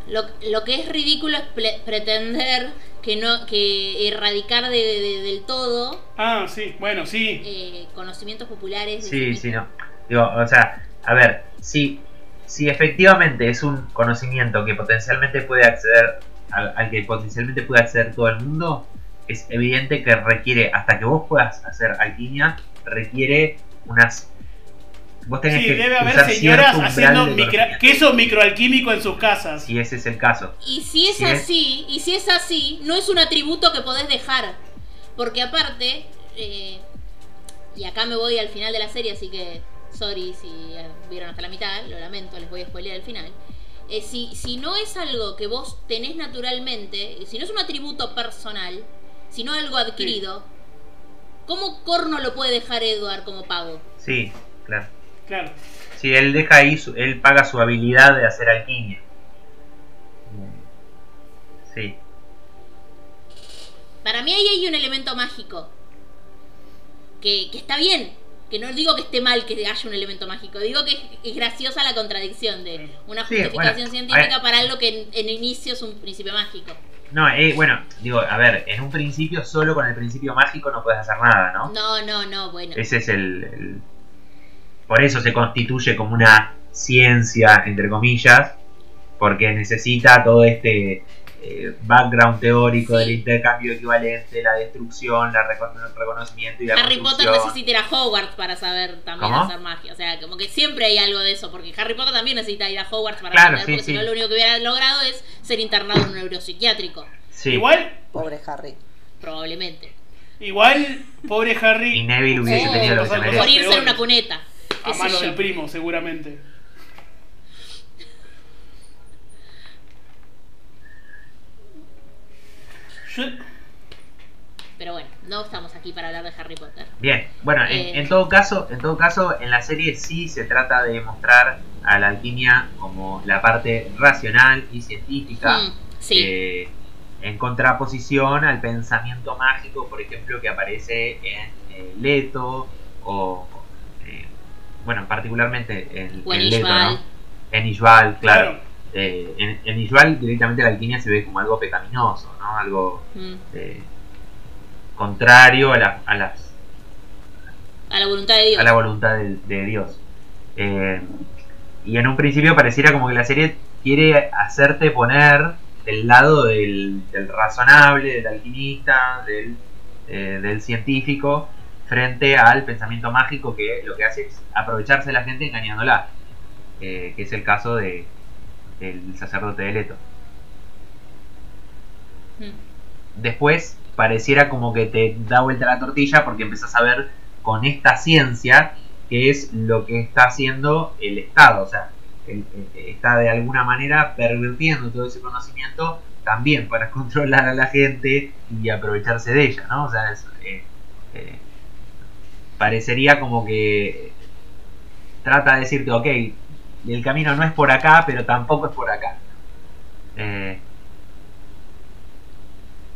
Lo, lo que es ridículo es ple- pretender que no que erradicar de- de- del todo Ah, sí, bueno, sí. eh, conocimientos populares. Sí, sí no. Digo, o sea, a ver, si, si efectivamente es un conocimiento que potencialmente puede acceder, al, al que potencialmente puede acceder todo el mundo, es evidente que requiere, hasta que vos puedas hacer alquimia, requiere unas... Vos tenés Sí, que debe haber usar señoras haciendo conocimiento. queso microalquímico en sus casas. Si ese es el caso. Y si es Sí, es- así, y si es así, no es un atributo que podés dejar. Porque aparte, eh, y acá me voy al final de la serie, así que sorry si eh, vieron hasta la mitad, lo lamento, les voy a spoilear el final. Eh, si, si no es algo que vos tenés naturalmente, si no es un atributo personal, sino algo adquirido, ¿cómo corno lo puede dejar Edward como pago? Sí, claro. Claro. Si él deja ahí, su- él paga su habilidad de hacer alquimia. Sí. Para mí ahí hay un elemento mágico. Que, que está bien. Que no digo que esté mal que haya un elemento mágico. Digo que es, es graciosa la contradicción de una Sí, justificación bueno, científica para algo que en, en inicio es un principio mágico. No, eh, bueno, digo, a ver, en un principio solo con el principio mágico no puedes hacer nada, ¿no? No, no, no, bueno. Ese es el, el- Por eso se constituye como una ciencia, entre comillas, porque necesita todo este eh, background teórico Sí. del intercambio equivalente, la destrucción, la recono- reconocimiento y la Harry Potter necesita ir a Hogwarts para saber también ¿Cómo? hacer magia. O sea, como que siempre hay algo de eso. Porque Harry Potter también necesita ir a Hogwarts para Claro, aprender. sí, porque si no, lo único que hubiera logrado es ser internado en un neuropsiquiátrico. Sí. Igual, Pobre Harry. Probablemente. igual, pobre Harry. Y Neville hubiese Sí, tenido lo que se merece. Morirse en una cuneta. A mano del primo, seguramente. Pero bueno, no estamos aquí para hablar de Harry Potter. Bien, bueno, Eh. en, en todo caso, en todo caso, en la serie sí se trata de mostrar a la alquimia como la parte racional y científica, Mm, sí. eh, en contraposición al pensamiento mágico, por ejemplo, que aparece en eh, Leto o, bueno, particularmente en, en en Leto, Ishbal. ¿no? En Ishbal, claro. Claro. Eh, en, en Ishbal directamente la alquimia se ve como algo pecaminoso, ¿no? Algo Mm. eh, contrario a, la- a las A la voluntad de Dios. a la voluntad de, de Dios. Eh, y en un principio pareciera como que la serie quiere hacerte poner del lado del, del razonable, del alquimista, del, del científico, frente al pensamiento mágico que lo que hace es aprovecharse de la gente engañándola, eh, que es el caso de, del sacerdote de Leto. Mm. después pareciera como que te da vuelta la tortilla porque empezás a ver con esta ciencia que es lo que está haciendo el Estado. O sea, el- el- está de alguna manera pervirtiendo todo ese conocimiento también para [laughs] controlar a la gente y aprovecharse de ella, ¿no? O sea, es, eh, eh, parecería como que trata de decirte, ok, el camino no es por acá, pero tampoco es por acá. Eh,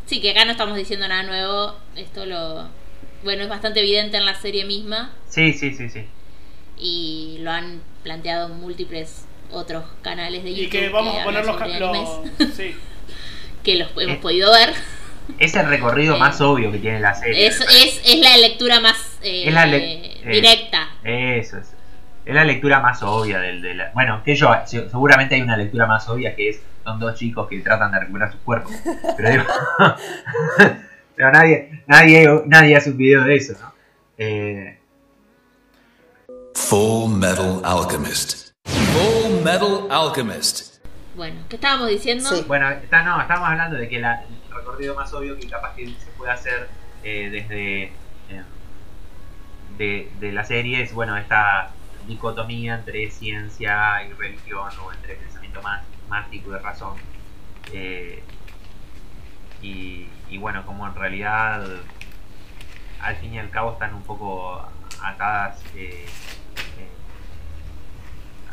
Sí, que acá no estamos diciendo nada nuevo. Esto lo. Bueno, es bastante evidente en la serie misma. sí, sí, sí, sí. Y lo han planteado en múltiples otros canales de YouTube. Y que vamos a poner los, los- sí. [laughs] que los hemos Eh. podido ver. Es el recorrido Eh, más obvio que tiene la serie. Es, es, es la lectura más eh, Es la le- eh. directa. Eso es. Es la lectura más obvia del de la... Bueno, que yo, se- seguramente hay una lectura más obvia que es son dos chicos que tratan de recuperar sus cuerpos. Pero digo, [laughs] pero nadie, nadie, nadie hace un video de eso, ¿no? Eh, Full Metal Alchemist. Full Metal Alchemist. Bueno, ¿qué estábamos diciendo? Sí. bueno, está, no, estamos hablando de que la- recorrido más obvio que capaz que se puede hacer eh, desde eh, de, de la serie es, bueno, esta dicotomía entre ciencia y religión o entre pensamiento más mágico y razón. Eh, y, bueno, como en realidad al fin y al cabo están un poco atadas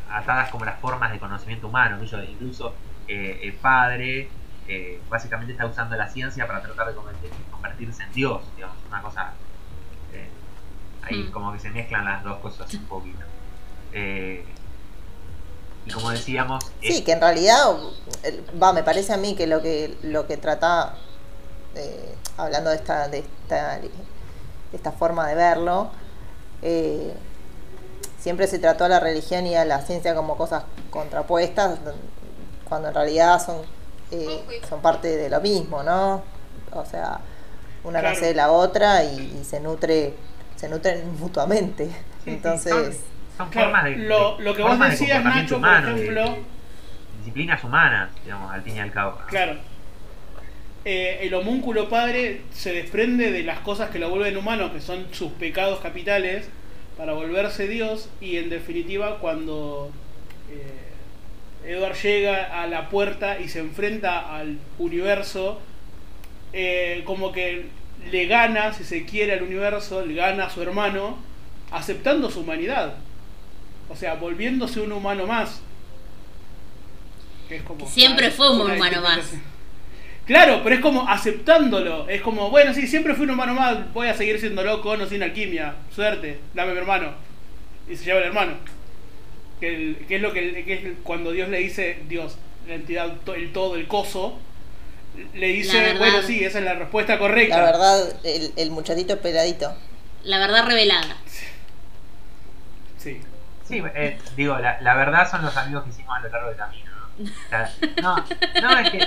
atadas como las formas de conocimiento humano, incluso el padre eh, básicamente está usando la ciencia para tratar de convertir- convertirse en Dios, digamos, una cosa eh, ahí Mm. como que se mezclan las dos cosas un poquito. Eh, y como decíamos, Sí, es- que en realidad, va, me parece a mí que lo que lo que trata, eh, hablando de esta, de esta, de esta forma de verlo, eh, siempre se trató a la religión y a la ciencia como cosas contrapuestas, cuando en realidad son, eh, son parte de lo mismo, ¿no? O sea, una Claro. nace de la otra y, y se nutre, se nutren [laughs] mutuamente. Sí, sí, Entonces, son, son Claro, formas de, lo- de- lo que vos de decías, comportamiento Nacho, por humano, de- ejemplo- de disciplinas humanas, digamos, al fin y al cabo. ¿no? Claro. Eh, el homúnculo padre se desprende de las cosas que lo vuelven humano, que son sus pecados capitales, para volverse Dios. Y en definitiva, cuando eh, Edward llega a la puerta y se enfrenta al universo, eh, como que le gana, si se quiere, al universo, le gana a su hermano, aceptando su humanidad. O sea, volviéndose un humano más. Que es como- Siempre fue un humano más. Claro, pero es como aceptándolo. Es como, bueno, sí, siempre fui un humano más. Voy a seguir siendo loco, no sin alquimia. Suerte, dame mi hermano. Y se lleva el hermano. Que, el- que es lo que, que es cuando Dios le dice, Dios, la entidad, el todo, el coso, le dice, verdad. bueno, sí, esa es la respuesta correcta. la verdad, el, el muchachito peladito. La verdad revelada. Sí. Sí, eh, digo, la, la verdad son los amigos que hicimos a lo largo del camino, ¿no? O sea, no, no, es que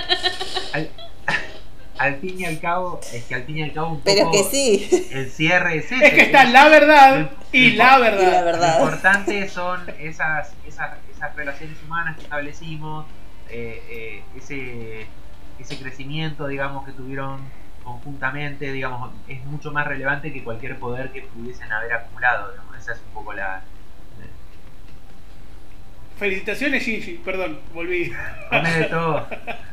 al, al fin y al cabo, es que al fin y al cabo un Pero es poco que sí. el cierre es ese. Es que está la verdad y la Y la verdad. verdad. Lo importante son esas, esas, esas relaciones humanas que establecimos, eh, eh, ese, ese crecimiento, digamos, que tuvieron conjuntamente, digamos, es mucho más relevante que cualquier poder que pudiesen haber acumulado. digamos. Esa es un poco la... Felicitaciones, Shinji. Perdón, volví. Come de todo.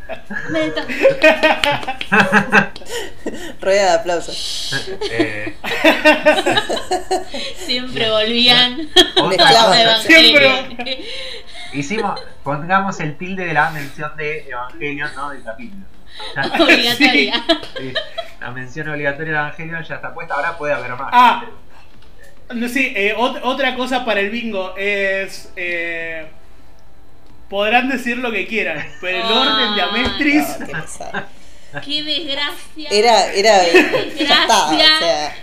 [laughs] Rueda de aplausos. Eh, Siempre volvían. otra Evangelion. hicimos, pongamos el tilde de la mención de Evangelion, ¿no? Del capítulo. Obligatoria. sí, la mención obligatoria de Evangelion ya está puesta, ahora puede haber más. Ah. No, sí, eh, ot- otra cosa para el bingo es. eh, podrán decir lo que quieran, pero el Ah. orden de Amestris. No, qué pesado. Qué desgracia. Era, era, Qué o desgracia. sea,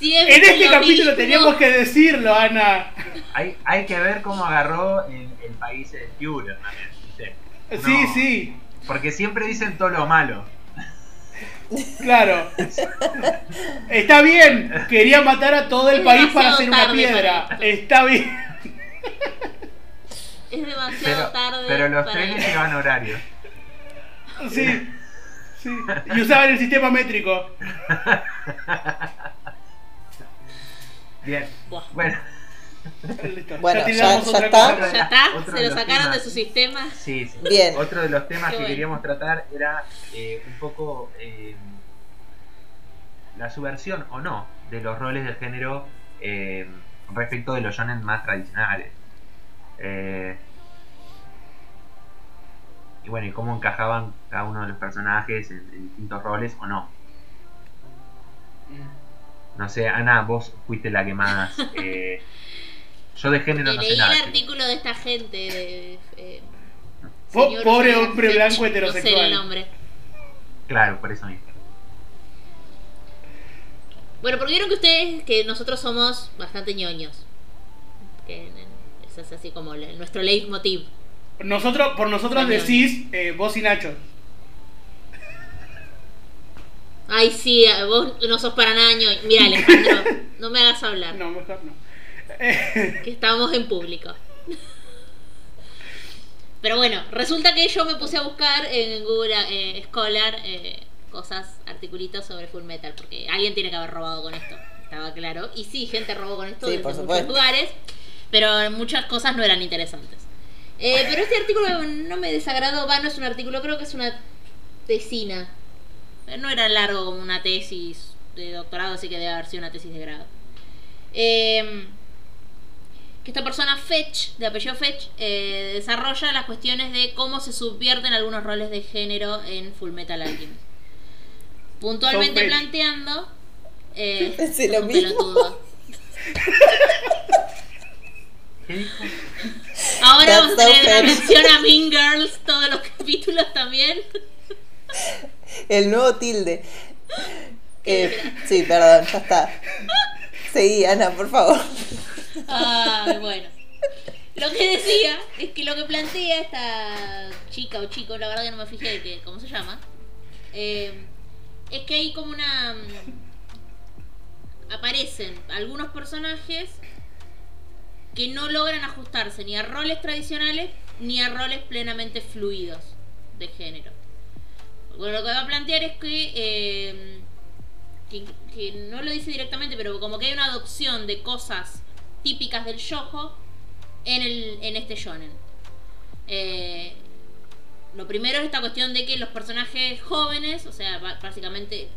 Siempre En este lo capítulo mismo. teníamos que decirlo, Ana. Hay, hay que ver cómo agarró el, el país de Führer también, ¿viste? Sí, No, sí, Porque siempre dicen todo lo malo. Claro. Está bien, quería matar a todo el Es país para hacer una piedra. Está bien. Es demasiado Pero, tarde. pero los para- trenes llevan horario. Sí, sí. Y usaban el sistema métrico. [laughs] Bien. Buah. Bueno. Bueno, ya está. cosa. Ya está, Otro se de lo sacaron temas. de su sistema. sí, sí. Bien. Otro de los temas Qué que bueno. queríamos tratar era eh, un poco eh, la subversión o no de los roles del género eh, respecto de los shonen más tradicionales. Eh, y bueno, y cómo encajaban cada uno de los personajes en, en distintos roles o no. No sé, Ana, vos fuiste la que más... [laughs] eh, yo de género no sé Leí nada. el chicos. artículo de esta gente. De, eh, Po- señor pobre hombre blanco No sé heterosexual. el nombre. Claro, por eso mismo. Bueno, porque vieron que ustedes, que nosotros somos bastante ñoños. Que es así como nuestro leitmotiv. Nosotros, por nosotros decís eh, vos y Nacho. Ay, sí, vos no sos para nada ñoño. Mira, Alejandro, [laughs] no me hagas hablar. No, mejor no. [laughs] Que estamos en público. Pero bueno, resulta que yo me puse a buscar en Google eh, Scholar eh, cosas, articulitos sobre Full Metal, porque alguien tiene que haber robado con esto, estaba claro. Y sí, gente robó con esto Sí, desde muchos lugares, pero muchas cosas no eran interesantes. Eh, pero este artículo no me desagradó, va, no es un artículo, creo que es una tesina. No era largo como una tesis de doctorado, así que debe haber sido una tesis de grado. Eh, que esta persona Fetch, de apellido Fetch, eh, desarrolla las cuestiones de cómo se subvierten algunos roles de género en Full Metal Alchemist. Puntualmente planteando... Eh, [laughs] lo mismo. [laughs] Ahora That's vamos a so tener una Fetch. mención a Mean Girls todos los capítulos también. El nuevo tilde. Eh, sí, perdón, ya está. Seguí, Ana, por favor. Ay, bueno. Lo que decía es que lo que plantea esta chica o chico, la verdad que no me fijé de cómo se llama, eh, es que hay como una... mm, Aparecen algunos personajes que no logran ajustarse ni a roles tradicionales ni a roles plenamente fluidos de género. Bueno, lo que va a plantear es que, eh, que, que no lo dice directamente, pero como que hay una adopción de cosas típicas del yojo en, el, en este shonen. Eh, lo primero es esta cuestión de que los personajes jóvenes, o sea, básicamente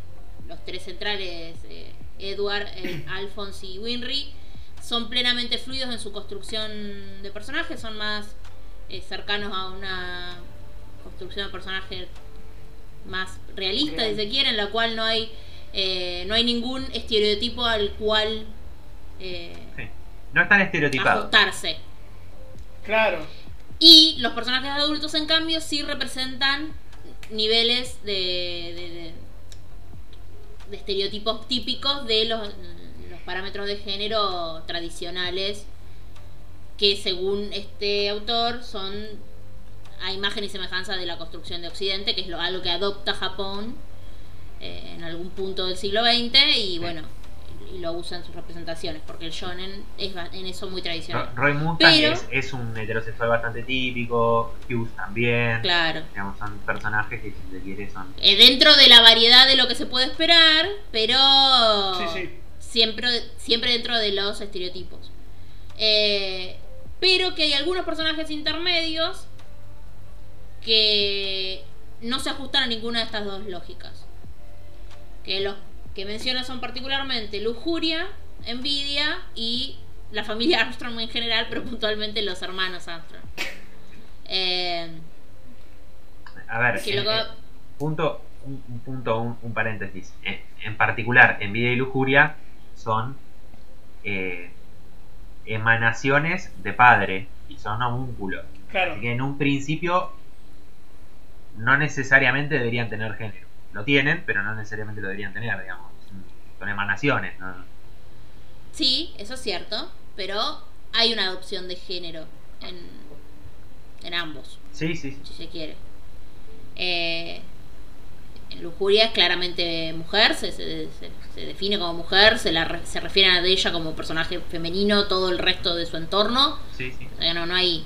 los tres centrales, eh, Edward, eh, [coughs] Alphonse y Winry, son plenamente fluidos en su construcción de personajes, son más eh, cercanos a una construcción de personaje más realista, si se quiere, en la cual no hay eh, no hay ningún estereotipo al cual eh, Sí. No es tan estereotipado. ajustarse. claro. Y los personajes adultos, en cambio, sí representan niveles de, de, de- de estereotipos típicos de los, los parámetros de género tradicionales que según este autor son a imagen y semejanza de la construcción de Occidente, que es lo, algo que adopta Japón eh, en algún punto del siglo XX y bueno, y lo usa en sus representaciones, porque el shonen es en eso muy tradicional. Ro- Roy Mustang Pero- es, es un heterosexual bastante típico, Hughes también. Claro. Digamos, son personajes que si se quiere son... Eh, dentro de la variedad de lo que se puede esperar, pero Sí, sí. siempre siempre dentro de los estereotipos. Eh, pero que hay algunos personajes intermedios que no se ajustan a ninguna de estas dos lógicas. Que los que menciona son particularmente lujuria, envidia y la familia [laughs] Armstrong en general, pero puntualmente los hermanos Armstrong. Eh, A ver, Que en- luego- en- punto, un, un punto, un, un paréntesis. En, en particular, envidia y lujuria son eh, emanaciones de padre y son homúnculos. Claro. Así que en un principio no necesariamente deberían tener género. Lo tienen, pero no necesariamente lo deberían tener, digamos. Son emanaciones, ¿no? Sí, eso es cierto, pero hay una adopción de género en, en ambos, Sí, sí, sí. si se quiere. Eh, en Lujuria es claramente mujer, se, se- se- se define como mujer, se, la re- se refiere a ella como personaje femenino, todo el resto de su entorno. Sí, sí. O sea, no, no hay.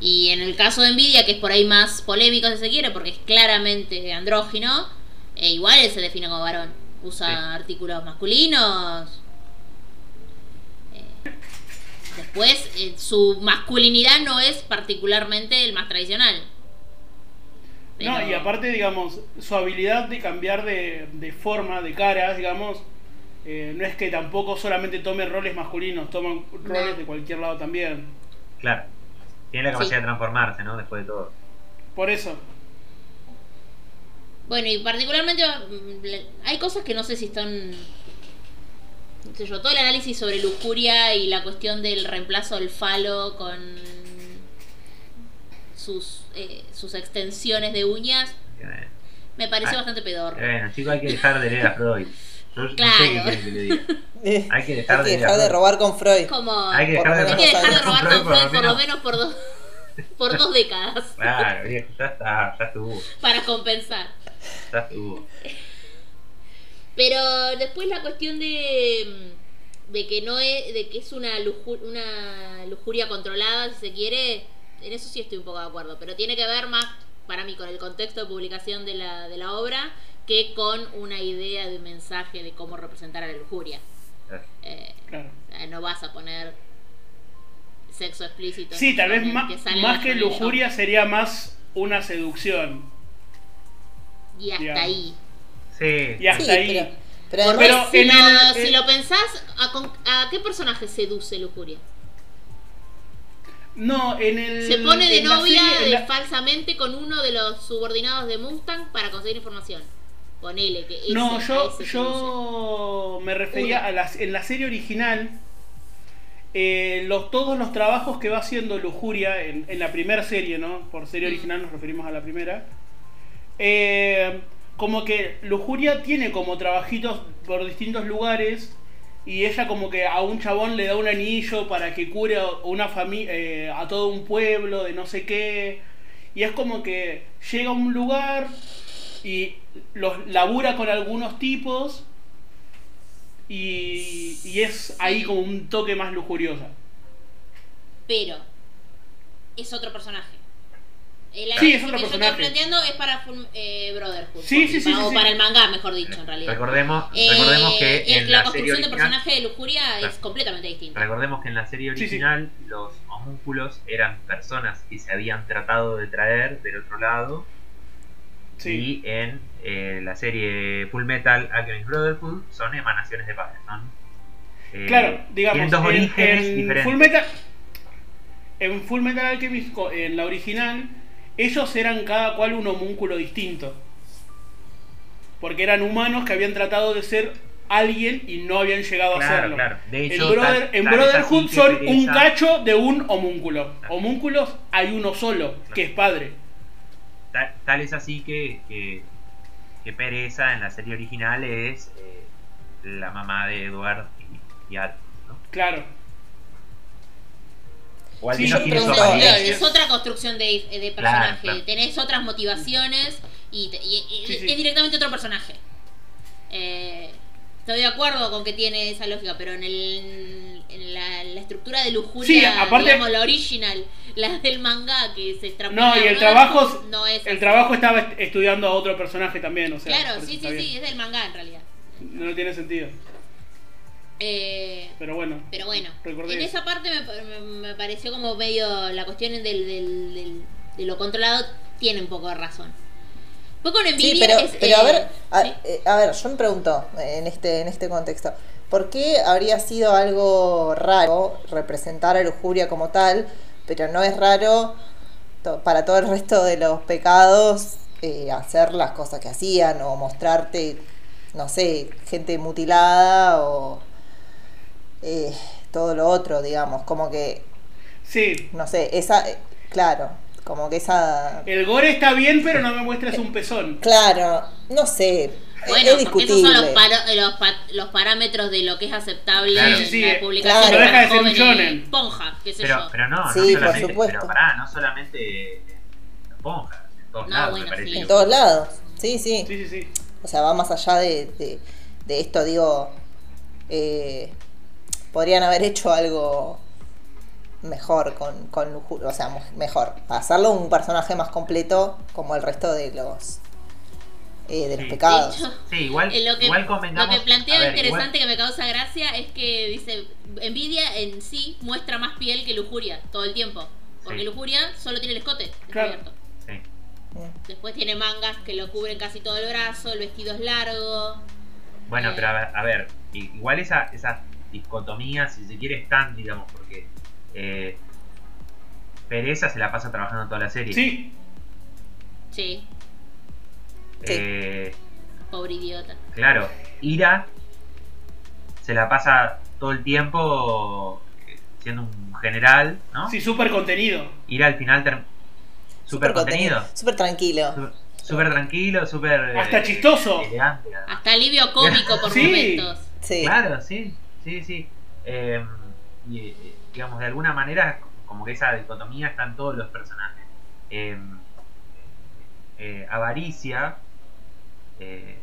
Y en el caso de Nvidia, que es por ahí más polémico si se quiere, porque es claramente andrógino, eh, igual él se define como varón. Usa Sí. artículos masculinos. Eh, después, eh, su masculinidad no es particularmente el más tradicional. No, y aparte, digamos, su habilidad de cambiar de, de forma, de caras, digamos, eh, no es que tampoco solamente tome roles masculinos, toman roles de cualquier lado también. Claro. Tiene la capacidad Sí. de transformarse, ¿no? Después de todo. Por eso, Bueno, y particularmente mm, hay cosas que no sé si están. No sé yo, todo el análisis sobre lujuria y la cuestión del reemplazo del falo con sus, eh, sus extensiones de uñas me pareció Ah. bastante pedorro. Bueno, chicos, hay que dejar de leer a Freud. Yo no Claro. sé qué que le diga. Hay que [laughs] dejar de ir a dejar de robar con Freud. Como. Hay que dejar de Hay que dejar de robar con Freud por lo menos por dos, por dos décadas. Claro, viejo, ya está, ya estuvo, Para compensar. ya estuvo. Pero después la cuestión de, de que no es, de que es una, luju- una lujuria controlada, si se quiere, en eso sí estoy un poco de acuerdo. Pero tiene que ver más, para mí, con el contexto de publicación de la, de la obra que con una idea de un mensaje de cómo representar a la lujuria. Eh, Claro. o sea, no vas a poner sexo explícito. Sí, tal vez más, que más lujuria sería más una seducción. Y hasta digamos. ahí. Sí, Y hasta Sí, ahí. pero, pero Porque además- Pero si, lo, el- si eh, lo pensás, ¿a, con- a qué personaje seduce lujuria? No, en el. Se pone de novia serie- de- la- falsamente con uno de los subordinados de Mustang para conseguir información. Ponele que ese, No, yo, yo me refería Uno. a las, en la serie original. Eh, los, todos los trabajos que va haciendo Lujuria en, en la primera serie, ¿no? Por serie Mm. original nos referimos a la primera. eh, como que Lujuria tiene como trabajitos por distintos lugares y ella como que a un chabón le da un anillo para que cure a una familia a todo un pueblo de no sé qué y es como que llega a un lugar y los labura con algunos tipos y, y es ahí como un toque más lujuriosa. Pero es otro personaje. El Sí, es otro que yo personaje. estoy planteando es para Full- eh, Brotherhood. Sí, sí, sí, o sí, para el manga, mejor dicho, en realidad. Recordemos, Eh, recordemos que en la construcción original, personaje de lujuria es completamente distinta. recordemos que en la serie Sí, sí. original los homúnculos eran personas que se habían tratado de traer del otro lado Sí. y en eh, la serie Full Metal Alchemist Brotherhood son emanaciones de padres, son eh, Claro, digamos, dos en, orígenes en diferentes. Full Metal, en Full Metal Alchemist, en la original, ellos eran cada cual un homúnculo distinto. Porque eran humanos que habían tratado de ser alguien y no habían llegado a claro. De En, Brother- tal- en tal Brotherhood son un cacho de un homúnculo. Claro. Homúnculos hay uno solo, que es padre. Tal, tal es así que, que, que Pereza en la serie original es eh, la mamá de Eduard y, y Al, ¿no? Claro. O al Sí, menos yo tiene su. Es, es otra construcción de, de personaje. claro. Tenés otras motivaciones y, te- y- y- Sí, sí. es directamente otro personaje. Eh, estoy de acuerdo con que tiene esa lógica, pero en, el, en la, la estructura de lujuria, Sí, aparte- digamos, la original, la del manga que se No, y el trabajo, no es el así. trabajo estaba est- estudiando a otro personaje también, o sea. Claro, sí, sí, bien. sí, es del manga en realidad. No tiene sentido. Eh, Pero bueno. Pero bueno, Recordé en esa parte me, me- me pareció como medio la cuestión del, del- del- de lo controlado tiene un poco de razón. Un poco en Sí, envidia pero, es, pero a eh, ver, a, ¿sí? eh, a ver, yo me pregunto eh, en este, en este contexto, ¿por qué habría sido algo raro representar a lujuria como tal, pero no es raro to- para todo el resto de los pecados eh, hacer las cosas que hacían o mostrarte, no sé, gente mutilada o eh, todo lo otro, digamos, como que, Sí. no sé, esa, eh, claro, como que esa, El gore está bien, pero no me muestres un pezón. claro, no sé, Bueno, es porque esos son los, discutible. paro- los, pa- los parámetros de lo que es aceptable Claro. en Sí, sí, la eh, publicación claro. No deja de ser un esponja, qué sé Pero, yo. pero no, Sí, no por solamente, supuesto. pero pará, no solamente en esponja, en todos No, lados bueno, me parece. sí. En todos lados, sí, sí. Sí, sí, sí. O sea, va más allá de, de, de esto, digo, eh, podrían haber hecho algo mejor con, con lujuria, o sea, mejor, hacerlo un personaje más completo como el resto de los eh, de los Sí. pecados. De hecho, Sí, igual, Eh, lo que, igual lo que plantea ver, interesante igual- que me causa gracia es que dice envidia en sí muestra más piel que lujuria todo el tiempo porque Sí. lujuria solo tiene el escote Claro. descubierto. sí. Mm. después tiene mangas que lo cubren casi todo el brazo el vestido es largo Bueno, Eh. pero a ver, a ver, igual esa, esa dicotomía, si se quiere, están, digamos, porque eh, Pereza se la pasa trabajando toda la serie. Sí, sí Sí. Eh, pobre idiota claro, Ira se la pasa todo el tiempo eh, siendo un general, ¿no? sí, súper contenido. Ira al final ter- super contenido. Súper tranquilo. Super- súper tranquilo, súper. Hasta eh, chistoso. Elegante. además. Hasta alivio cómico por [laughs] Sí. momentos. Sí. Claro, sí, sí, sí. Eh, y digamos, de alguna manera, como que esa dicotomía está en todos los personajes. Eh, eh, avaricia eh,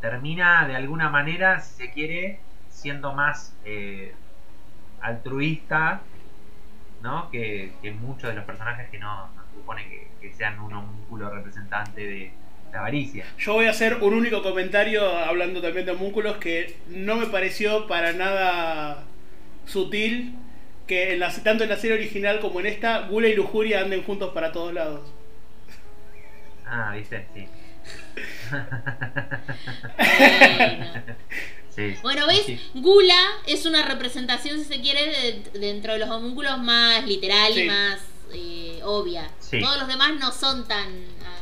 termina de alguna manera, si se quiere, siendo más eh, altruista, ¿no? Que, que muchos de los personajes que no, no se supone que, que sean un homúnculo representante de la avaricia. Yo voy a hacer un único comentario hablando también de homúnculos que no me pareció para nada sutil que en la- tanto en la serie original como en esta, Gula y Lujuria anden juntos para todos lados. Ah, ¿viste? Sí. Bueno. [laughs] Sí, Bueno, ¿ves? sí. Gula es una representación, si se quiere, de- dentro de los homúnculos más literal Sí. y más eh, obvia. Sí. Todos los demás no son tan, ah,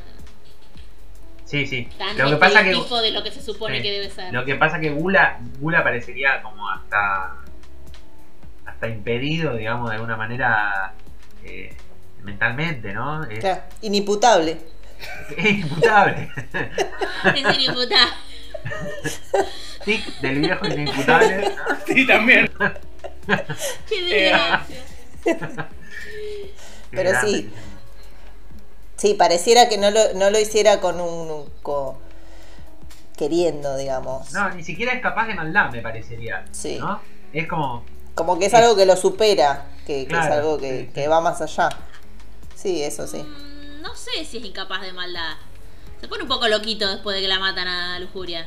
Sí, sí. tan Lo que pasa que de lo que se supone sí. que debe ser. lo que pasa que Gula Gula parecería como hasta hasta impedido, digamos, de alguna manera eh, mentalmente, ¿no? Es, Claro, inimputable. Es imputable. Es inimputable. Tic del viejo inimputable. Sí, también. Qué Eh, desgracia. Pero sí. Sí, pareciera que no lo, no lo hiciera con un. con- queriendo, digamos. No, ni siquiera es capaz de maldad, me parecería. Sí. ¿no? Es como. Como que es algo que lo supera, que, que es Claro, algo que, sí, sí. que va más allá. Sí, eso sí. No sé si es incapaz de maldad. Se pone un poco loquito después de que la matan a Lujuria.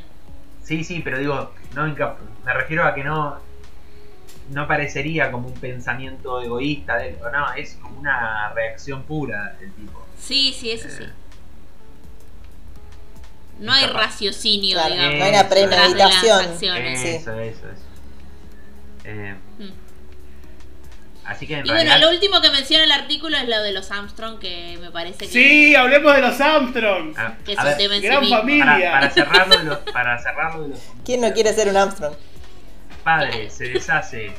Sí, sí, pero digo, no me refiero a que no no parecería como un pensamiento egoísta de él, o no, es como una reacción pura del tipo. Sí, sí, eso sí. Eh. No hay raciocinio, Claro, digamos. no hay una premeditación. acciones. Sí. Eso, eso, eso. Eh, Mm. Así que en Y bueno, lo último que menciona el artículo es lo de los Armstrong, que me parece que, Sí, hablemos de los Armstrong. a- que es un ver, tema en sí gran mismo. familia. para, para cerrarlo de los, para cerrarlo de los ¿Quién no quiere ser un Armstrong? padre se deshace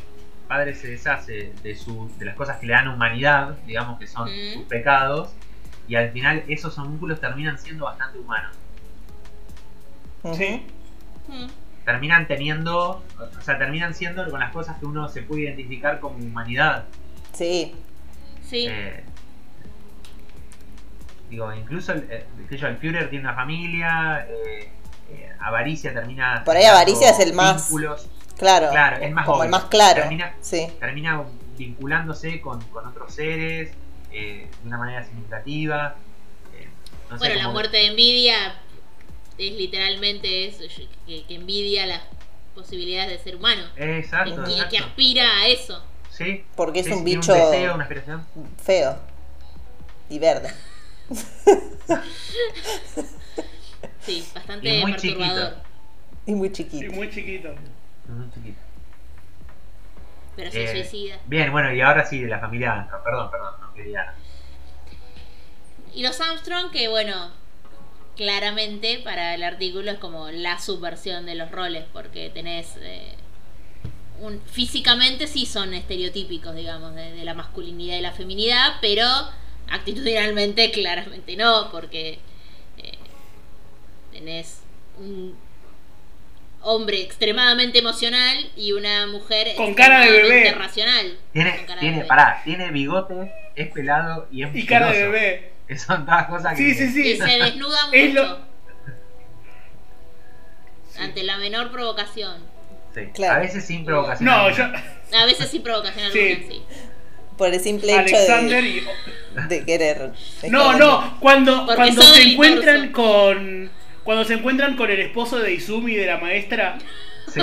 padre se deshace de su de las cosas que le dan humanidad digamos que son Mm. sus pecados y al final esos homúnculos terminan siendo bastante humanos. Sí. Mm. Terminan teniendo o sea terminan siendo con las cosas que uno se puede identificar como humanidad Sí, Sí. Eh, digo incluso el, eh, sé yo, el Führer tiene una familia eh, eh, avaricia termina Por ahí avaricia es el más- vínculos. claro. Claro, es más como obvio. el más claro. Termina- Sí. termina vinculándose con, con otros seres eh, de una manera significativa. eh, no sé, bueno, la muerte de envidia es literalmente eso, que, que envidia las posibilidades de ser humano. Exacto, y que aspira a eso. Sí, Porque es sí, un bicho- Un deseo, una aspiración. Feo. Y verde. [laughs] Sí, bastante Y muy perturbador. chiquito. Y muy Y chiquito. muy chiquito. Muy chiquito. Pero se Eh, suicida. Bien, bueno, y ahora sí, de la familia Armstrong. Perdón, perdón, no quería. Y los Armstrong, que bueno, claramente para el artículo es como la subversión de los roles, porque tenés. eh, un, físicamente sí son estereotípicos, digamos, de, de la masculinidad y la feminidad, pero actitudinalmente [laughs] claramente no, porque eh, tenés un hombre extremadamente emocional y una mujer Con cara de extremadamente bebé. racional. Tiene, tiene, bebé. pará, tiene bigote, es pelado y es Y cara de bebé. Que son todas cosas Sí, que. sí, sí. Y se desnuda mucho. Lo- Ante la menor provocación. Sí, Claro. A veces sin provocación. No, yo. A veces sin provocación Sí. alguna, sí. Por el simple hecho Alexander de, y. de querer. No, no, cuando, Porque cuando se encuentran con. Cuando se encuentran con el esposo de Izumi de la maestra Sí.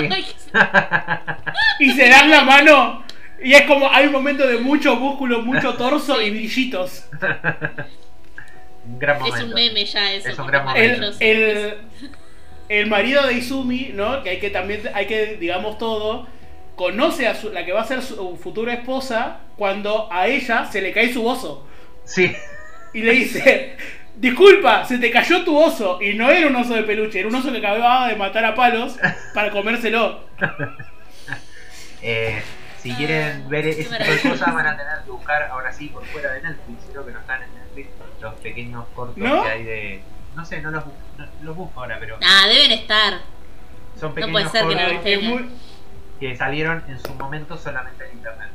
Y se dan la mano. Y es como hay un momento de mucho músculo, mucho torso y brillitos. [laughs] un gran es momento. un meme ya eso. Es un gran El, momento. el, el marido de Izumi, ¿no? Que hay que también, hay que, digamos todo, conoce a su- la que va a ser su futura esposa cuando a ella se le cae su oso. Sí. Y le dice, disculpa, se te cayó tu oso. Y no era un oso de peluche, era un oso que acababa de matar a palos para comérselo. [laughs] Eh, si quieren ver ese tipo de cosas van a tener que buscar ahora sí por fuera de Netflix, creo que no están en los pequeños cortos ¿No? que hay de, no sé, no los, no- los busco ahora, pero Ah, deben estar. son puede pequeños ser que no cortos es muy- que salieron en su momento solamente en internet.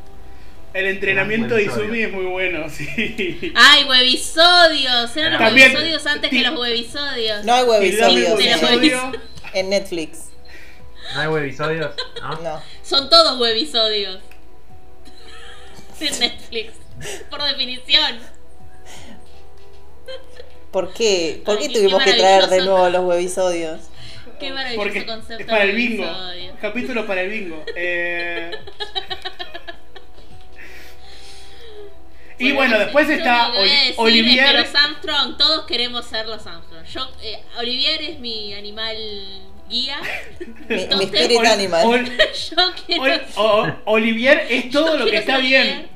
el entrenamiento de Izumi es muy bueno, [laughs] sí. ¡Ay, webisodios! Eran los También- webisodios antes que los webisodios. No hay webisodios [laughs] en Netflix. ¿No hay webisodios? ¿No? No. Son todos webisodios. [laughs] En Netflix. Por definición. ¿Por qué? ¿Por qué qué- tuvimos qué que traer de nuevo los webisodios? Qué maravilloso Porque concepto. es para el bingo. webisodio. Capítulo para el bingo. [laughs] Eh, y bueno, después está decir Olivier. Armstrong, todos queremos ser los Armstrong. Yo, eh, Olivier es mi animal guía. [laughs] Mi, mi Entonces, spirit Ol- animal. Ol- [laughs] Yo quiero. Ol- o- Olivier es todo lo que está bien.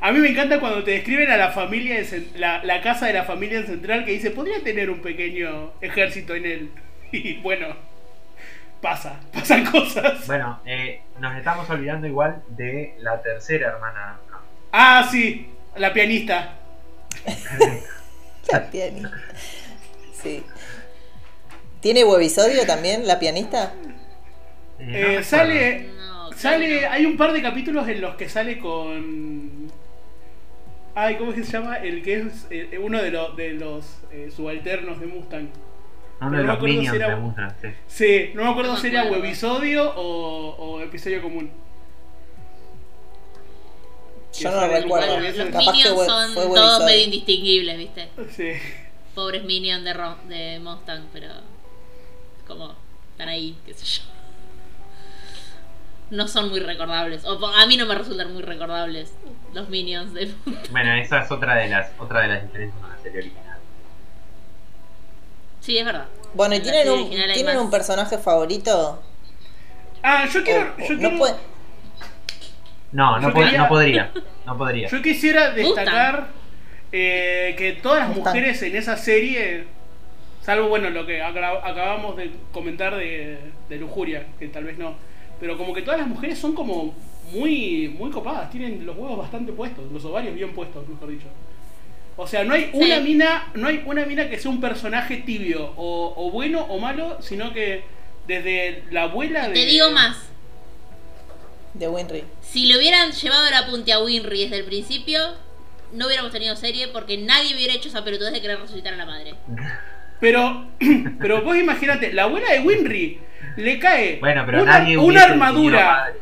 A mí me encanta cuando te describen a la familia, en Cen- la, la casa de la familia en Central, que dice, podría tener un pequeño ejército en él. [laughs] Y bueno, pasa, [laughs] pasan cosas. Bueno, eh, nos estamos olvidando igual de la tercera hermana. Ah, sí, la pianista. [laughs] La pianista. Sí. ¿Tiene webisodio también, la pianista? Eh, no Eh, sale, No, sale, hay un par de capítulos en los que sale con... Ay, ¿cómo es que se llama? El que es eh, uno de, los de los eh, subalternos de Mustang. Uno no de me los acuerdo si minions era- de Mustang, sí. Sí, no me acuerdo No si era webisodio o, o episodio común. Yo no lo recuerdo. Los Capaz Minions son fue todos medio indistinguibles, ¿viste? Sí. Pobres Minions de, Ro- de Mustang, pero. Como. Están ahí, qué sé yo. No son muy recordables. O a mí no me resultan muy recordables los Minions de. Bueno, esa es otra de las, otra de las diferencias con la serie original. Sí, es verdad. Bueno, ¿y tienen un, ¿tienen un personaje favorito? Ah, yo quiero... O- o- yo, no quiero- puede- No, no, Yo pod- quería- no podría. No podría. yo quisiera destacar eh, que todas las mujeres en esa serie, salvo bueno lo que acabamos de comentar de, de Lujuria, que tal vez no, pero como que todas las mujeres son como muy, muy copadas, tienen los huevos bastante puestos, los ovarios bien puestos, mejor dicho. O sea, no hay una Sí. mina, no hay una mina que sea un personaje tibio, o, o bueno o malo, sino que desde la abuela de. Te digo más. De Winry. Si le hubieran llevado la punta a Winry desde el principio, no hubiéramos tenido serie porque nadie hubiera hecho esa pelotudez de querer resucitar a la madre. Pero, pero vos imagínate, la abuela de Winry le cae Bueno, pero una, nadie una armadura.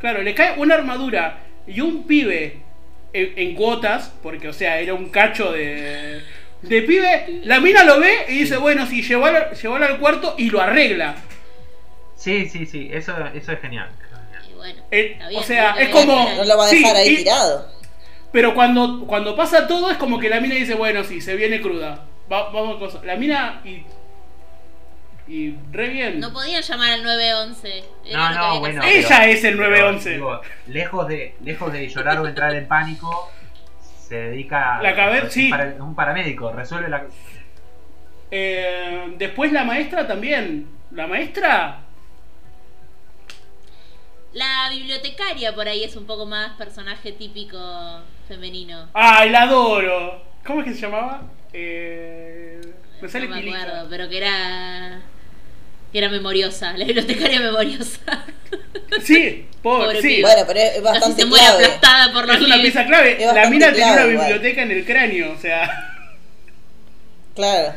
Claro, le cae una armadura y un pibe en, en cuotas, porque o sea, era un cacho de, de pibe. La mina lo ve y dice, bueno, sí, llevalo, llevalo al cuarto y lo arregla. Sí, sí, sí, eso, eso es genial. Y bueno, Eh, o sea, es como-. No lo va a Sí, dejar ahí y- tirado. Pero cuando, cuando pasa todo es como que la mina dice, bueno, sí, se viene cruda. Va- vamos a cosa. La mina y. Y re bien. No podían llamar al 911. Era No, no, que bueno. Ella es el pero, 911. digo, lejos, de, lejos de llorar o entrar en pánico, se dedica La cabe- es sí. para- un paramédico, resuelve la. Eh, después la maestra también. La maestra. La bibliotecaria por ahí es un poco más personaje típico femenino. ¡Ay, la adoro! ¿Cómo es que se llamaba? Eh, me sale no me acuerdo, pero que era. Que era memoriosa. La bibliotecaria memoriosa. Sí, [laughs] por, Pobre sí. piba. Bueno, pero es bastante se muere clave. aplastada por los Es una pieza clave. La mina tenía una igual. biblioteca en el cráneo, o sea. Claro.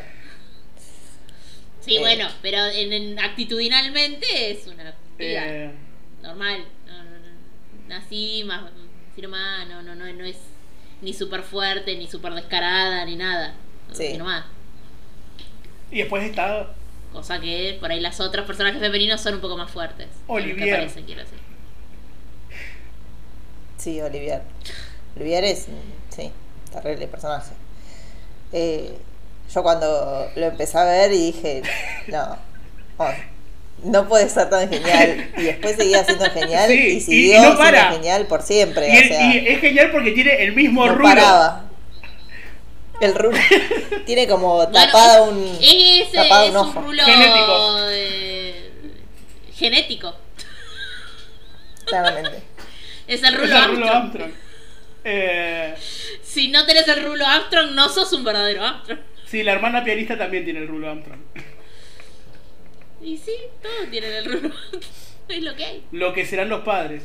Sí, Eh. bueno, pero en, en- actitudinalmente es una piba eh, normal. No, no, no. Así, más. nomás, no, no, no, no es ni súper fuerte, ni súper descarada, ni nada. Sí. Y después está Cosa que por ahí las otras personajes femeninos son un poco más fuertes. Olivier. aparecen, quiero decir. Sí, Olivier. Olivier es, sí, terrible personaje. Eh, yo cuando lo empecé a ver y dije, no, oh, no puede ser tan genial. Y después seguía siendo genial [laughs] Sí, y siguió y no siendo genial por siempre. Y, o sea, y es genial porque tiene el mismo no paraba. El rulo [laughs] tiene como Bueno, tapada un, Ese tapado es un un ojo. rulo Genético. eh, genético. Claramente. [laughs] Es el Es rulo el rulo Armstrong. Armstrong. Eh, Si no tenés el rulo Armstrong, no sos un verdadero Armstrong. Sí, la hermana pianista también tiene el rulo Armstrong. [laughs] Y sí, todos tienen el rulo. es lo que hay. Lo que serán los padres.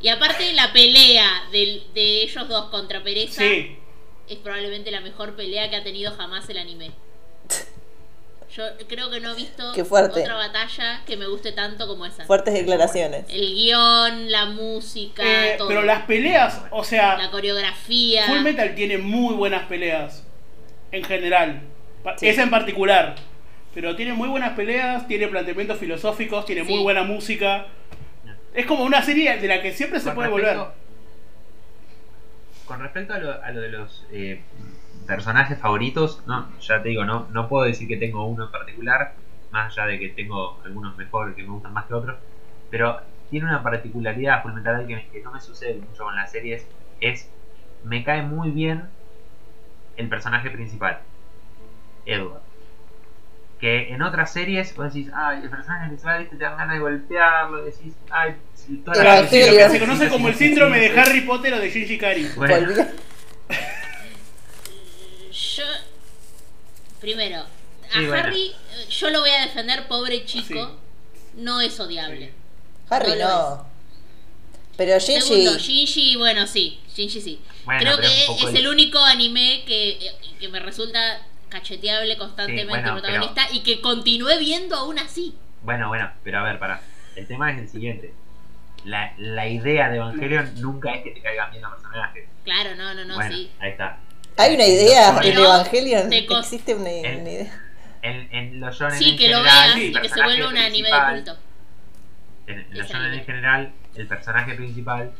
Y aparte la pelea del- de, ellos dos contra Pereza Sí. Es probablemente la mejor pelea que ha tenido jamás el anime. [laughs] Yo creo que no he visto otra batalla que me guste tanto como esa. Fuertes declaraciones. El guion, la música, Eh, todo. pero las peleas, o la sea, coreografía. Full Metal tiene muy buenas peleas. En general. Sí. Esa en particular. Pero tiene muy buenas peleas, tiene planteamientos filosóficos, tiene muy buena música. Es como una serie de la que siempre se Con puede respecto- volver. Con respecto a lo, de los eh, personajes favoritos, ya te digo, no, no puedo decir que tengo uno en particular, más allá de que tengo algunos mejor que me gustan más que otros, pero tiene una particularidad Fullmetal Alchemist que no me sucede mucho con las series, es me cae muy bien el personaje principal, Edward. Que en otras series vos decís, ay, el personaje principal ¿viste? te dan ganas de golpearlo, decís, ay, si toda la sí, lo que se conoce como el síndrome de Harry Potter o de Shinji Kari. Bueno, [laughs] Yo. Primero, a Sí, bueno. Harry, eh, yo lo voy a defender, pobre chico. No es odiable. Harry No. Pero Segundo, Shinji. Shinji, bueno, sí, Shinji sí. Bueno, Creo que poco es el- el único anime que, que me resulta cacheteable constantemente Sí, bueno, el protagonista y que continúe viendo aún así. Bueno, bueno, pero a ver, para. El tema es el siguiente. La, la idea de Evangelion nunca es que te caigan bien los personajes. Claro, no, no, no, bueno, sí. ahí está. Hay una idea en Evangelion. Existe una, El- una idea. En, en los shonen Sí, en que lo veas y que se vuelva un anime de culto. En, en los shonen en general, el personaje principal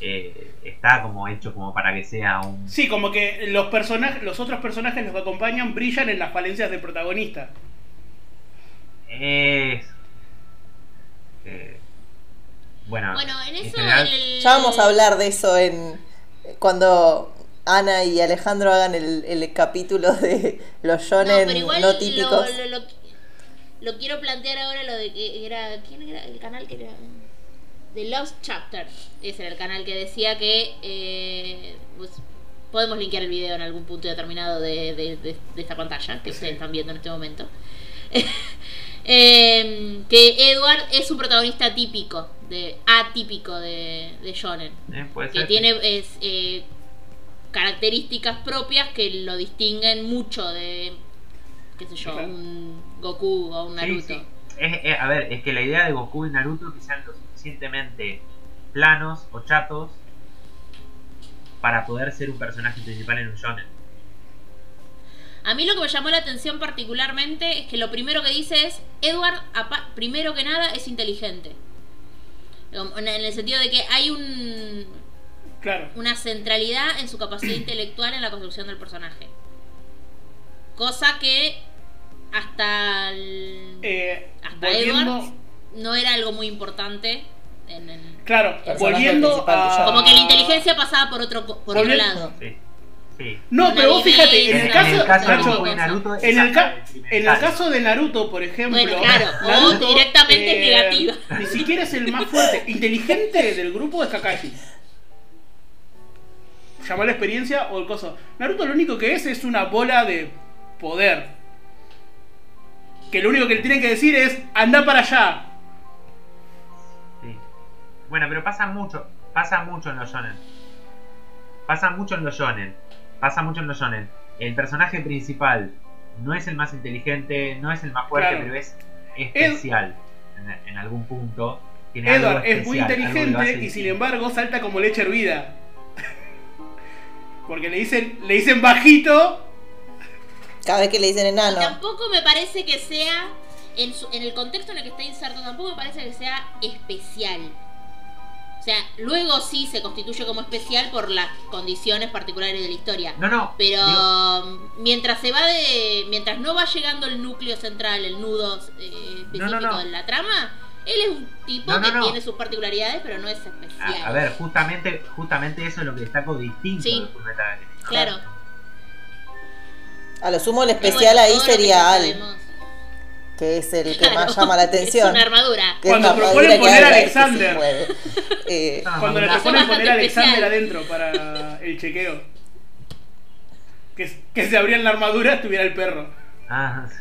eh, está como hecho como para que sea un. Sí, como que los personajes, los otros personajes los que acompañan brillan en las falencias del protagonista. Es. eh, bueno, Bueno, en eso general- el- Ya vamos a hablar de eso en cuando Ana y Alejandro hagan el, el capítulo de los No, shonen pero igual no, lo- típicos. Lo, lo- lo quiero plantear ahora lo de que era. ¿Quién era el canal que era? The Lost Chapter. Ese era el canal que decía que. eh, pues, podemos linkear el video en algún punto determinado de, de- de- de esta pantalla que ustedes están viendo en este momento. [laughs] Eh, que Edward es un protagonista típico, de atípico de, de Shonen. eh, que ser. tiene es, eh, características propias que lo distinguen mucho de, qué sé yo, un Goku o un Naruto. sí. Es- es- a ver, es que la idea de Goku y Naruto que sean lo suficientemente planos o chatos para poder ser un personaje principal en un shonen. A mí lo que me llamó la atención particularmente es que lo primero que dice es, Edward, primero que nada, es inteligente. En el sentido de que hay un, Claro. una centralidad en su capacidad [clears throat] intelectual en la construcción del personaje. Cosa que hasta, el- Eh, hasta volviendo, Edward no era algo muy importante. En, en- claro, volviendo a... Como que la inteligencia pasaba por otro, por lado. Sí. Sí. No, Una pero vos fíjate, en el caso, en el caso de Nacho, Naruto en el, ca- experimental. en el caso de Naruto, por ejemplo, Bueno, claro, o directamente es negativa. Ni siquiera es el más fuerte. Inteligente del grupo es Kakashi. Llamó la experiencia o el coso. Naruto lo único que es es una bola de poder. Que lo único que le tienen que decir es anda para allá. Bueno, pero pasa mucho, pasa mucho en los shonen. Pasa mucho en los shonen. Pasa mucho en los shonen. El personaje principal no es el más inteligente, no es el más fuerte, Claro. pero es especial en, en algún punto. Tiene Edward algo es muy inteligente y sin embargo salta como leche hervida. [laughs] Porque le dicen, le dicen bajito. Cada vez que le dicen Y enano. tampoco me parece que sea, en, su- en el contexto en el que está inserto, tampoco me parece que sea especial. O sea, luego sí se constituye como especial por las condiciones particulares de la historia. No, no. Pero digo, mientras se va de. Mientras no va llegando el núcleo central, el nudo eh, específico No, no, no. de la trama, él es un tipo No, no, que no. tiene sus particularidades, pero no es especial. a, a ver, justamente, justamente eso es lo que destaco distinto Sí. de Fullmetal Alchemist. Claro. A lo sumo el especial bueno, ahí sería Al. Que es el que Claro, más llama la atención. [laughs] Es una armadura. Cuando proponen poner a Alexander. [laughs] Eh, Ah, Cuando le proponen poner a Alexander especial. adentro para el chequeo. Que, que se abrían la armadura, estuviera el perro. Ah, sí.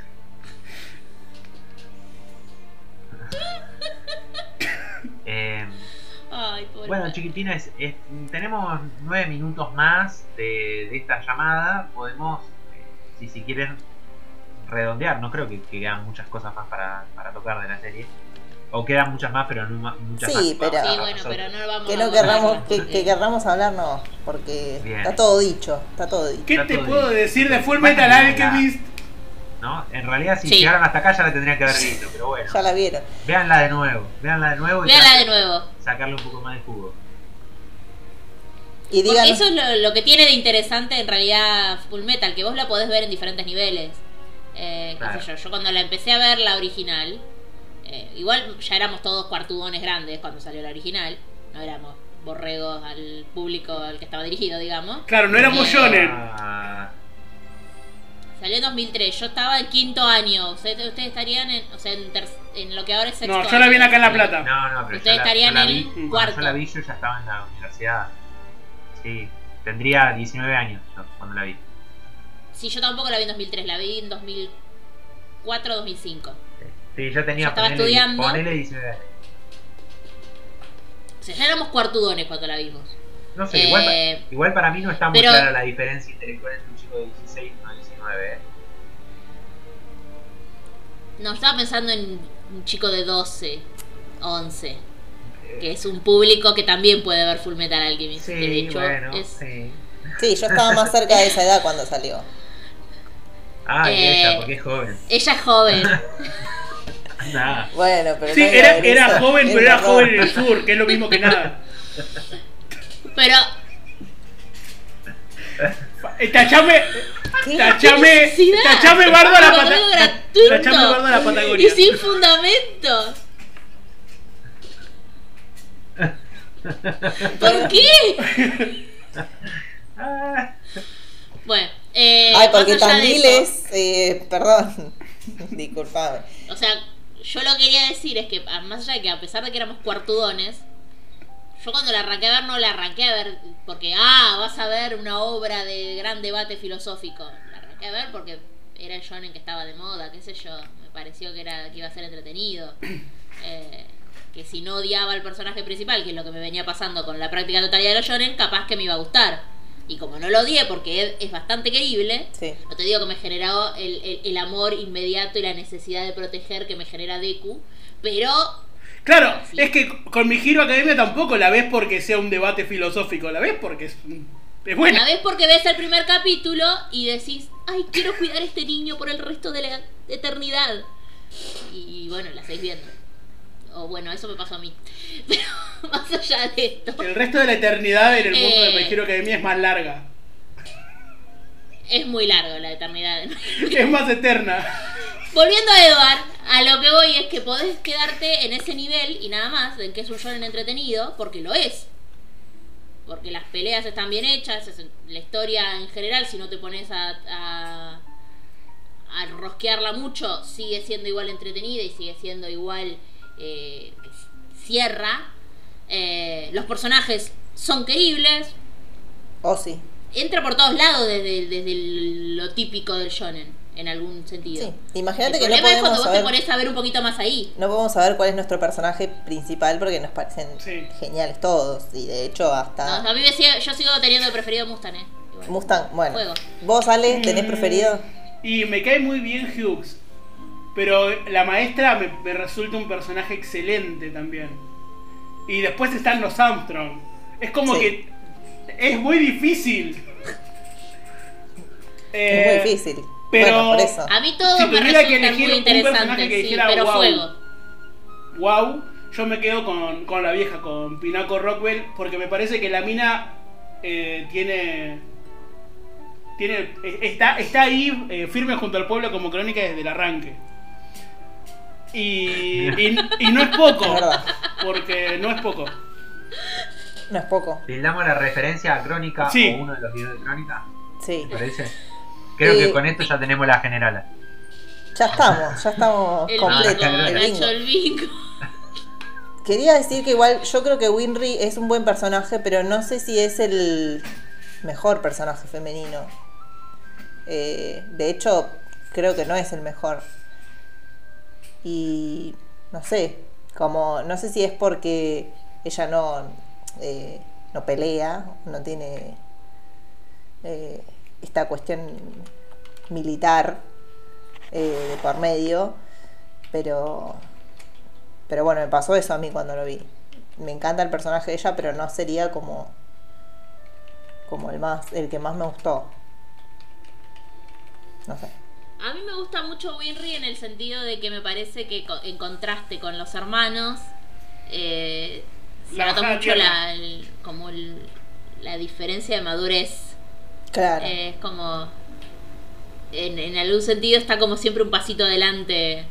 [laughs] Eh, Ay, pobre bueno, chiquitines, es- tenemos nueve minutos más de, de esta llamada. Podemos, eh, si, si quieren, redondear. No creo que, que quedan muchas cosas más para, para tocar de la serie. O quedan muchas más, pero no muchas Sí, más. pero- Sí, bueno, pero no lo vamos Que a no abordar, querramos, que, porque- que querramos hablar, no, porque Bien. está todo dicho, está todo dicho. ¿Qué Está te puedo decir de Full Metal. Alchemist? ¿no? En realidad, si Sí. llegaron hasta acá, ya la tendrían que haber visto. Pero bueno, Ya la vieron. véanla de nuevo. Véanla de nuevo y de nuevo. sacarle un poco más de jugo. Y digan, Porque eso es lo, lo que tiene de interesante en realidad Full Metal, que vos la podés ver en diferentes niveles. Eh, qué sé yo, yo cuando la empecé a ver la original, eh, igual ya éramos todos cuartudones grandes cuando salió la original, no éramos borregos al público al que estaba dirigido, digamos. Claro, no éramos Eh, shonen. Ah, Salió en 2003, yo estaba en quinto año, ustedes, ustedes estarían en, o sea, en, ter- en lo que ahora es sexto No, yo la vi acá en La Plata. no, no, pero Ustedes yo la, estarían yo la en vi. cuando cuarto. Yo la vi, yo ya estaba en la universidad. Sí, tendría 19 años yo cuando la vi. Sí, yo tampoco la vi en 2003, la vi en 2004 2005. Sí, yo tenía Yo estaba ponele- estudiando. ponele 19 años. O sea, ya éramos cuartudones cuando la vimos. No sé, Eh, igual, pa- igual para mí no está muy pero- clara la diferencia intelectual entre un chico de 16 y uno de 19. ¿eh? No, estaba pensando en un chico de 12, 11, que es un público que también puede ver Full Metal Alchemist. Sí, que de hecho bueno, es... sí. sí, yo estaba más cerca de esa edad cuando salió. Ah, y Eh, ella, porque es joven. Ella es joven. [laughs] Nah. Bueno, pero Sí, no era, joven, pero era joven en el sur, que es lo mismo que nada. Pero Tachame, tachame, tachame bardo a la Patagonia. Tachame bardo a la Patagonia. y sin fundamento. ¿Por qué? [laughs] Bueno, eh, Ay, porque más allá de Tandil eso- es. Eh, perdón. [laughs] Disculpame. O sea, yo lo que quería decir es que, más allá de que a pesar de que éramos cuartudones, yo cuando la arranqué a ver no la arranqué a ver porque, ah, vas a ver una obra de gran debate filosófico. La arranqué a ver porque era el shonen que estaba de moda, qué sé yo. Me pareció que, era, que iba a ser entretenido. [clears throat] Eh, que si no odiaba al personaje principal, que es lo que me venía pasando con la práctica totalidad de los shonen, capaz que me iba a gustar. Y como no lo odié porque es, es bastante querible, Sí. no te digo que me generó el, el- el amor inmediato y la necesidad de proteger que me genera Deku, pero Claro, Sí. es que con mi giro academia tampoco la ves porque sea un debate filosófico, la ves porque es, es buena. la vez porque ves el primer capítulo y decís, ay, quiero cuidar a este niño por el resto de la eternidad. Y, bueno, la seguís viendo. O bueno, eso me pasó a mí. [laughs] Pero más allá de esto, El resto de la eternidad en el mundo de Eh. My Hero Academia es más larga. es muy largo la eternidad. [laughs] Es más eterna. Volviendo a Edward, a lo que voy es que podés quedarte en ese nivel y nada más, en que es un shonen entretenido, porque lo es. Porque las peleas están bien hechas, es- la historia en general, si no te pones a, a, a rosquearla mucho, sigue siendo igual entretenida y sigue siendo igual eh, que cierra. Eh, los personajes son queribles, Oh, sí. entra por todos lados desde, desde lo típico del shonen, en algún sentido. Sí. Imagínate El que no problema es podemos cuando vos te saber. pones a ver un poquito más ahí. No podemos saber cuál es nuestro personaje principal porque nos parecen Sí. geniales todos. Y de hecho, hasta. No, a mí me sigue- yo sigo teniendo de preferido Mustang, eh. Igual. Mustang, bueno. Juego. ¿Vos, Ale, tenés Mm. preferido? Y me cae muy bien Hughes. Pero la maestra me, me resulta un personaje excelente también. Y después están los Armstrong. Es como Sí. que es muy difícil. es Eh, muy difícil. pero- Bueno, por eso. A mí todo Si me tuviera que resulta elegir muy un personaje interesante, que sí, dijera, pero "Wow". fuego. wow, yo me quedo con, con la vieja, con Pinaco Rockwell, porque me parece que la mina eh, tiene. tiene eh, está, está ahí eh, firme junto al pueblo como crónica desde el arranque. Y, [laughs] y, y no es poco, Es verdad. porque no es poco. No es poco. Tildamos la referencia a Crónica Sí. o uno de los videos de Crónica, Sí. ¿te parece? Creo Eh, que con esto ya tenemos la general. Ya estamos, ya estamos completos. el el bingo. Quería decir que igual yo creo que Winry es un buen personaje, pero no sé si es el mejor personaje femenino. Eh, de hecho, creo que no es el mejor. Y no sé, como no sé si es porque ella no, eh, no pelea, no tiene eh, esta cuestión militar eh, por medio, pero pero bueno, me pasó eso a mí cuando lo vi. Me encanta el personaje de ella, pero no sería como como el más el que más me gustó. No sé. A mí me gusta mucho Winry en el sentido de que me parece que co- en contraste con los hermanos, eh, se La nota bajada mucho la, el- como el- la diferencia de madurez. Claro. Eh, es como, en, en algún sentido está como siempre un pasito adelante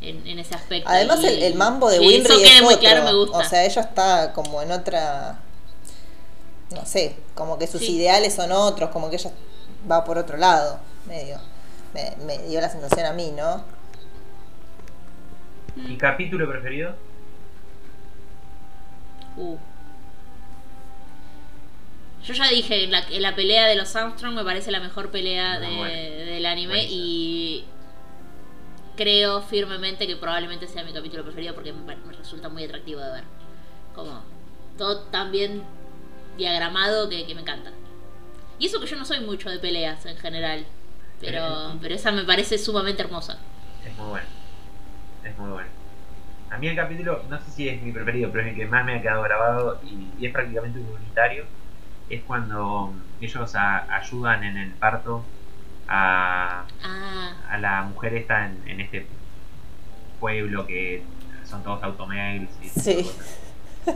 en, en ese aspecto. Además Y- el, el mambo de Winry eso es muy otro. claro, me gusta. O sea, ella está como en otra no sé, como que sus Sí. ideales son otros, como que ella va por otro lado, medio. Me, me dio la sensación a mí, ¿no? ¿Y capítulo preferido? Uh. Yo ya dije, la, la pelea de los Armstrong me parece la mejor pelea de- del anime y creo firmemente que probablemente sea mi capítulo preferido porque me resulta muy atractivo de ver. Como todo tan bien diagramado que, que me encanta. Y eso que yo no soy mucho de peleas en general, pero, pero esa me parece sumamente hermosa. Es muy bueno. Es muy bueno. A mí el capítulo, no sé si es mi preferido, pero es el que más me ha quedado grabado y, y es prácticamente un unitario. Es cuando ellos a- ayudan en el parto a, Ah, a la mujer esta en, en este pueblo que son todos automails y Sí.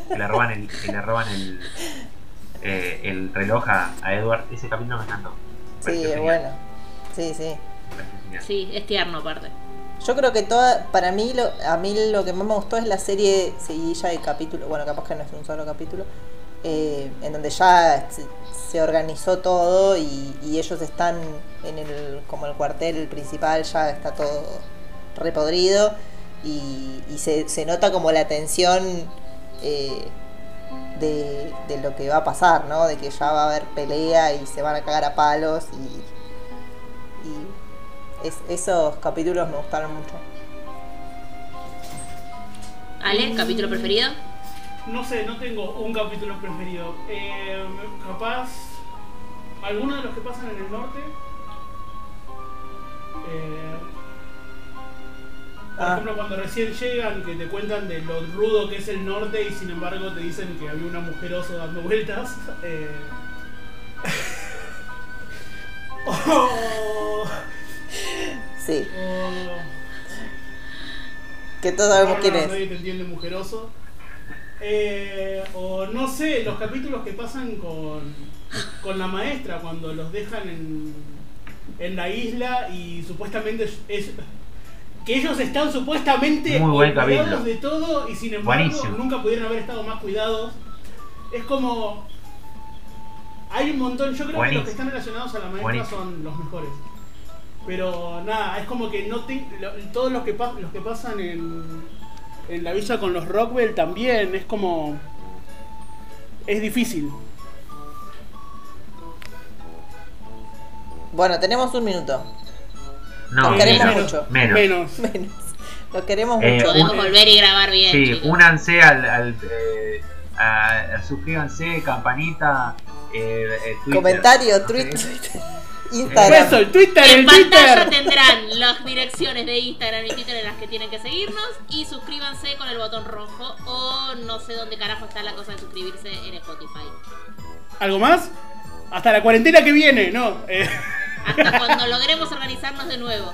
que le roban el, que le roban el, eh, el reloj a, a Edward. Ese capítulo me encantó. Me Sí, es genial, bueno. Sí, sí. sí, es tierno aparte. Yo creo que toda, para mí, lo, a mí lo que más me gustó es la serie seguidilla de capítulo, bueno, capaz que no es un solo capítulo, eh, en donde ya se, se organizó todo y, y ellos están en el, como el cuartel principal, ya está todo repodrido y, y se, se nota como la tensión eh, de, de lo que va a pasar, ¿no? De que ya va a haber pelea y se van a cagar a palos y, y es- esos capítulos me gustaron mucho. Ale, capítulo preferido. No sé, no tengo un capítulo preferido. Eh, capaz. Alguno de los que pasan en el norte. Eh, por Ah. ejemplo, cuando recién llegan, que te cuentan de lo rudo que es el norte y sin embargo te dicen que había una mujer oso dando vueltas. [laughs] Eh... [laughs] Sí, oh. que todos sabemos quién es. Nadie te entiende, mujeroso. Eh, o no sé, los capítulos que pasan con, con la maestra cuando los dejan en, en la isla y supuestamente es, es- que ellos están supuestamente Muy buen cuidados de todo y sin embargo Buenísimo. nunca pudieron haber estado más cuidados. Es como hay un montón, yo creo que los que están relacionados a la maestra Buenísimo. son los mejores. Pero nada, es como que no te, lo- todos los que, pa- los que pasan en, en la villa con los Rockwell también, es como... Es difícil. Bueno, tenemos un minuto. No, Los queremos menos, mucho. Menos. Menos. Menos. Los queremos Eh, mucho. Podemos volver y grabar bien. Sí, chicos. únanse al. al eh, a- suscríbanse, campanita, eh, eh, Twitter. Comentario, [laughs] No Eso, Instagram. el Twitter, En el pantalla Twitter. tendrán las direcciones de Instagram y Twitter en las que tienen que seguirnos y suscríbanse con el botón rojo o no sé dónde carajo está la cosa de suscribirse en Spotify. ¿Algo más? Hasta la cuarentena que viene, ¿no? Eh, Hasta [laughs] cuando logremos organizarnos de nuevo.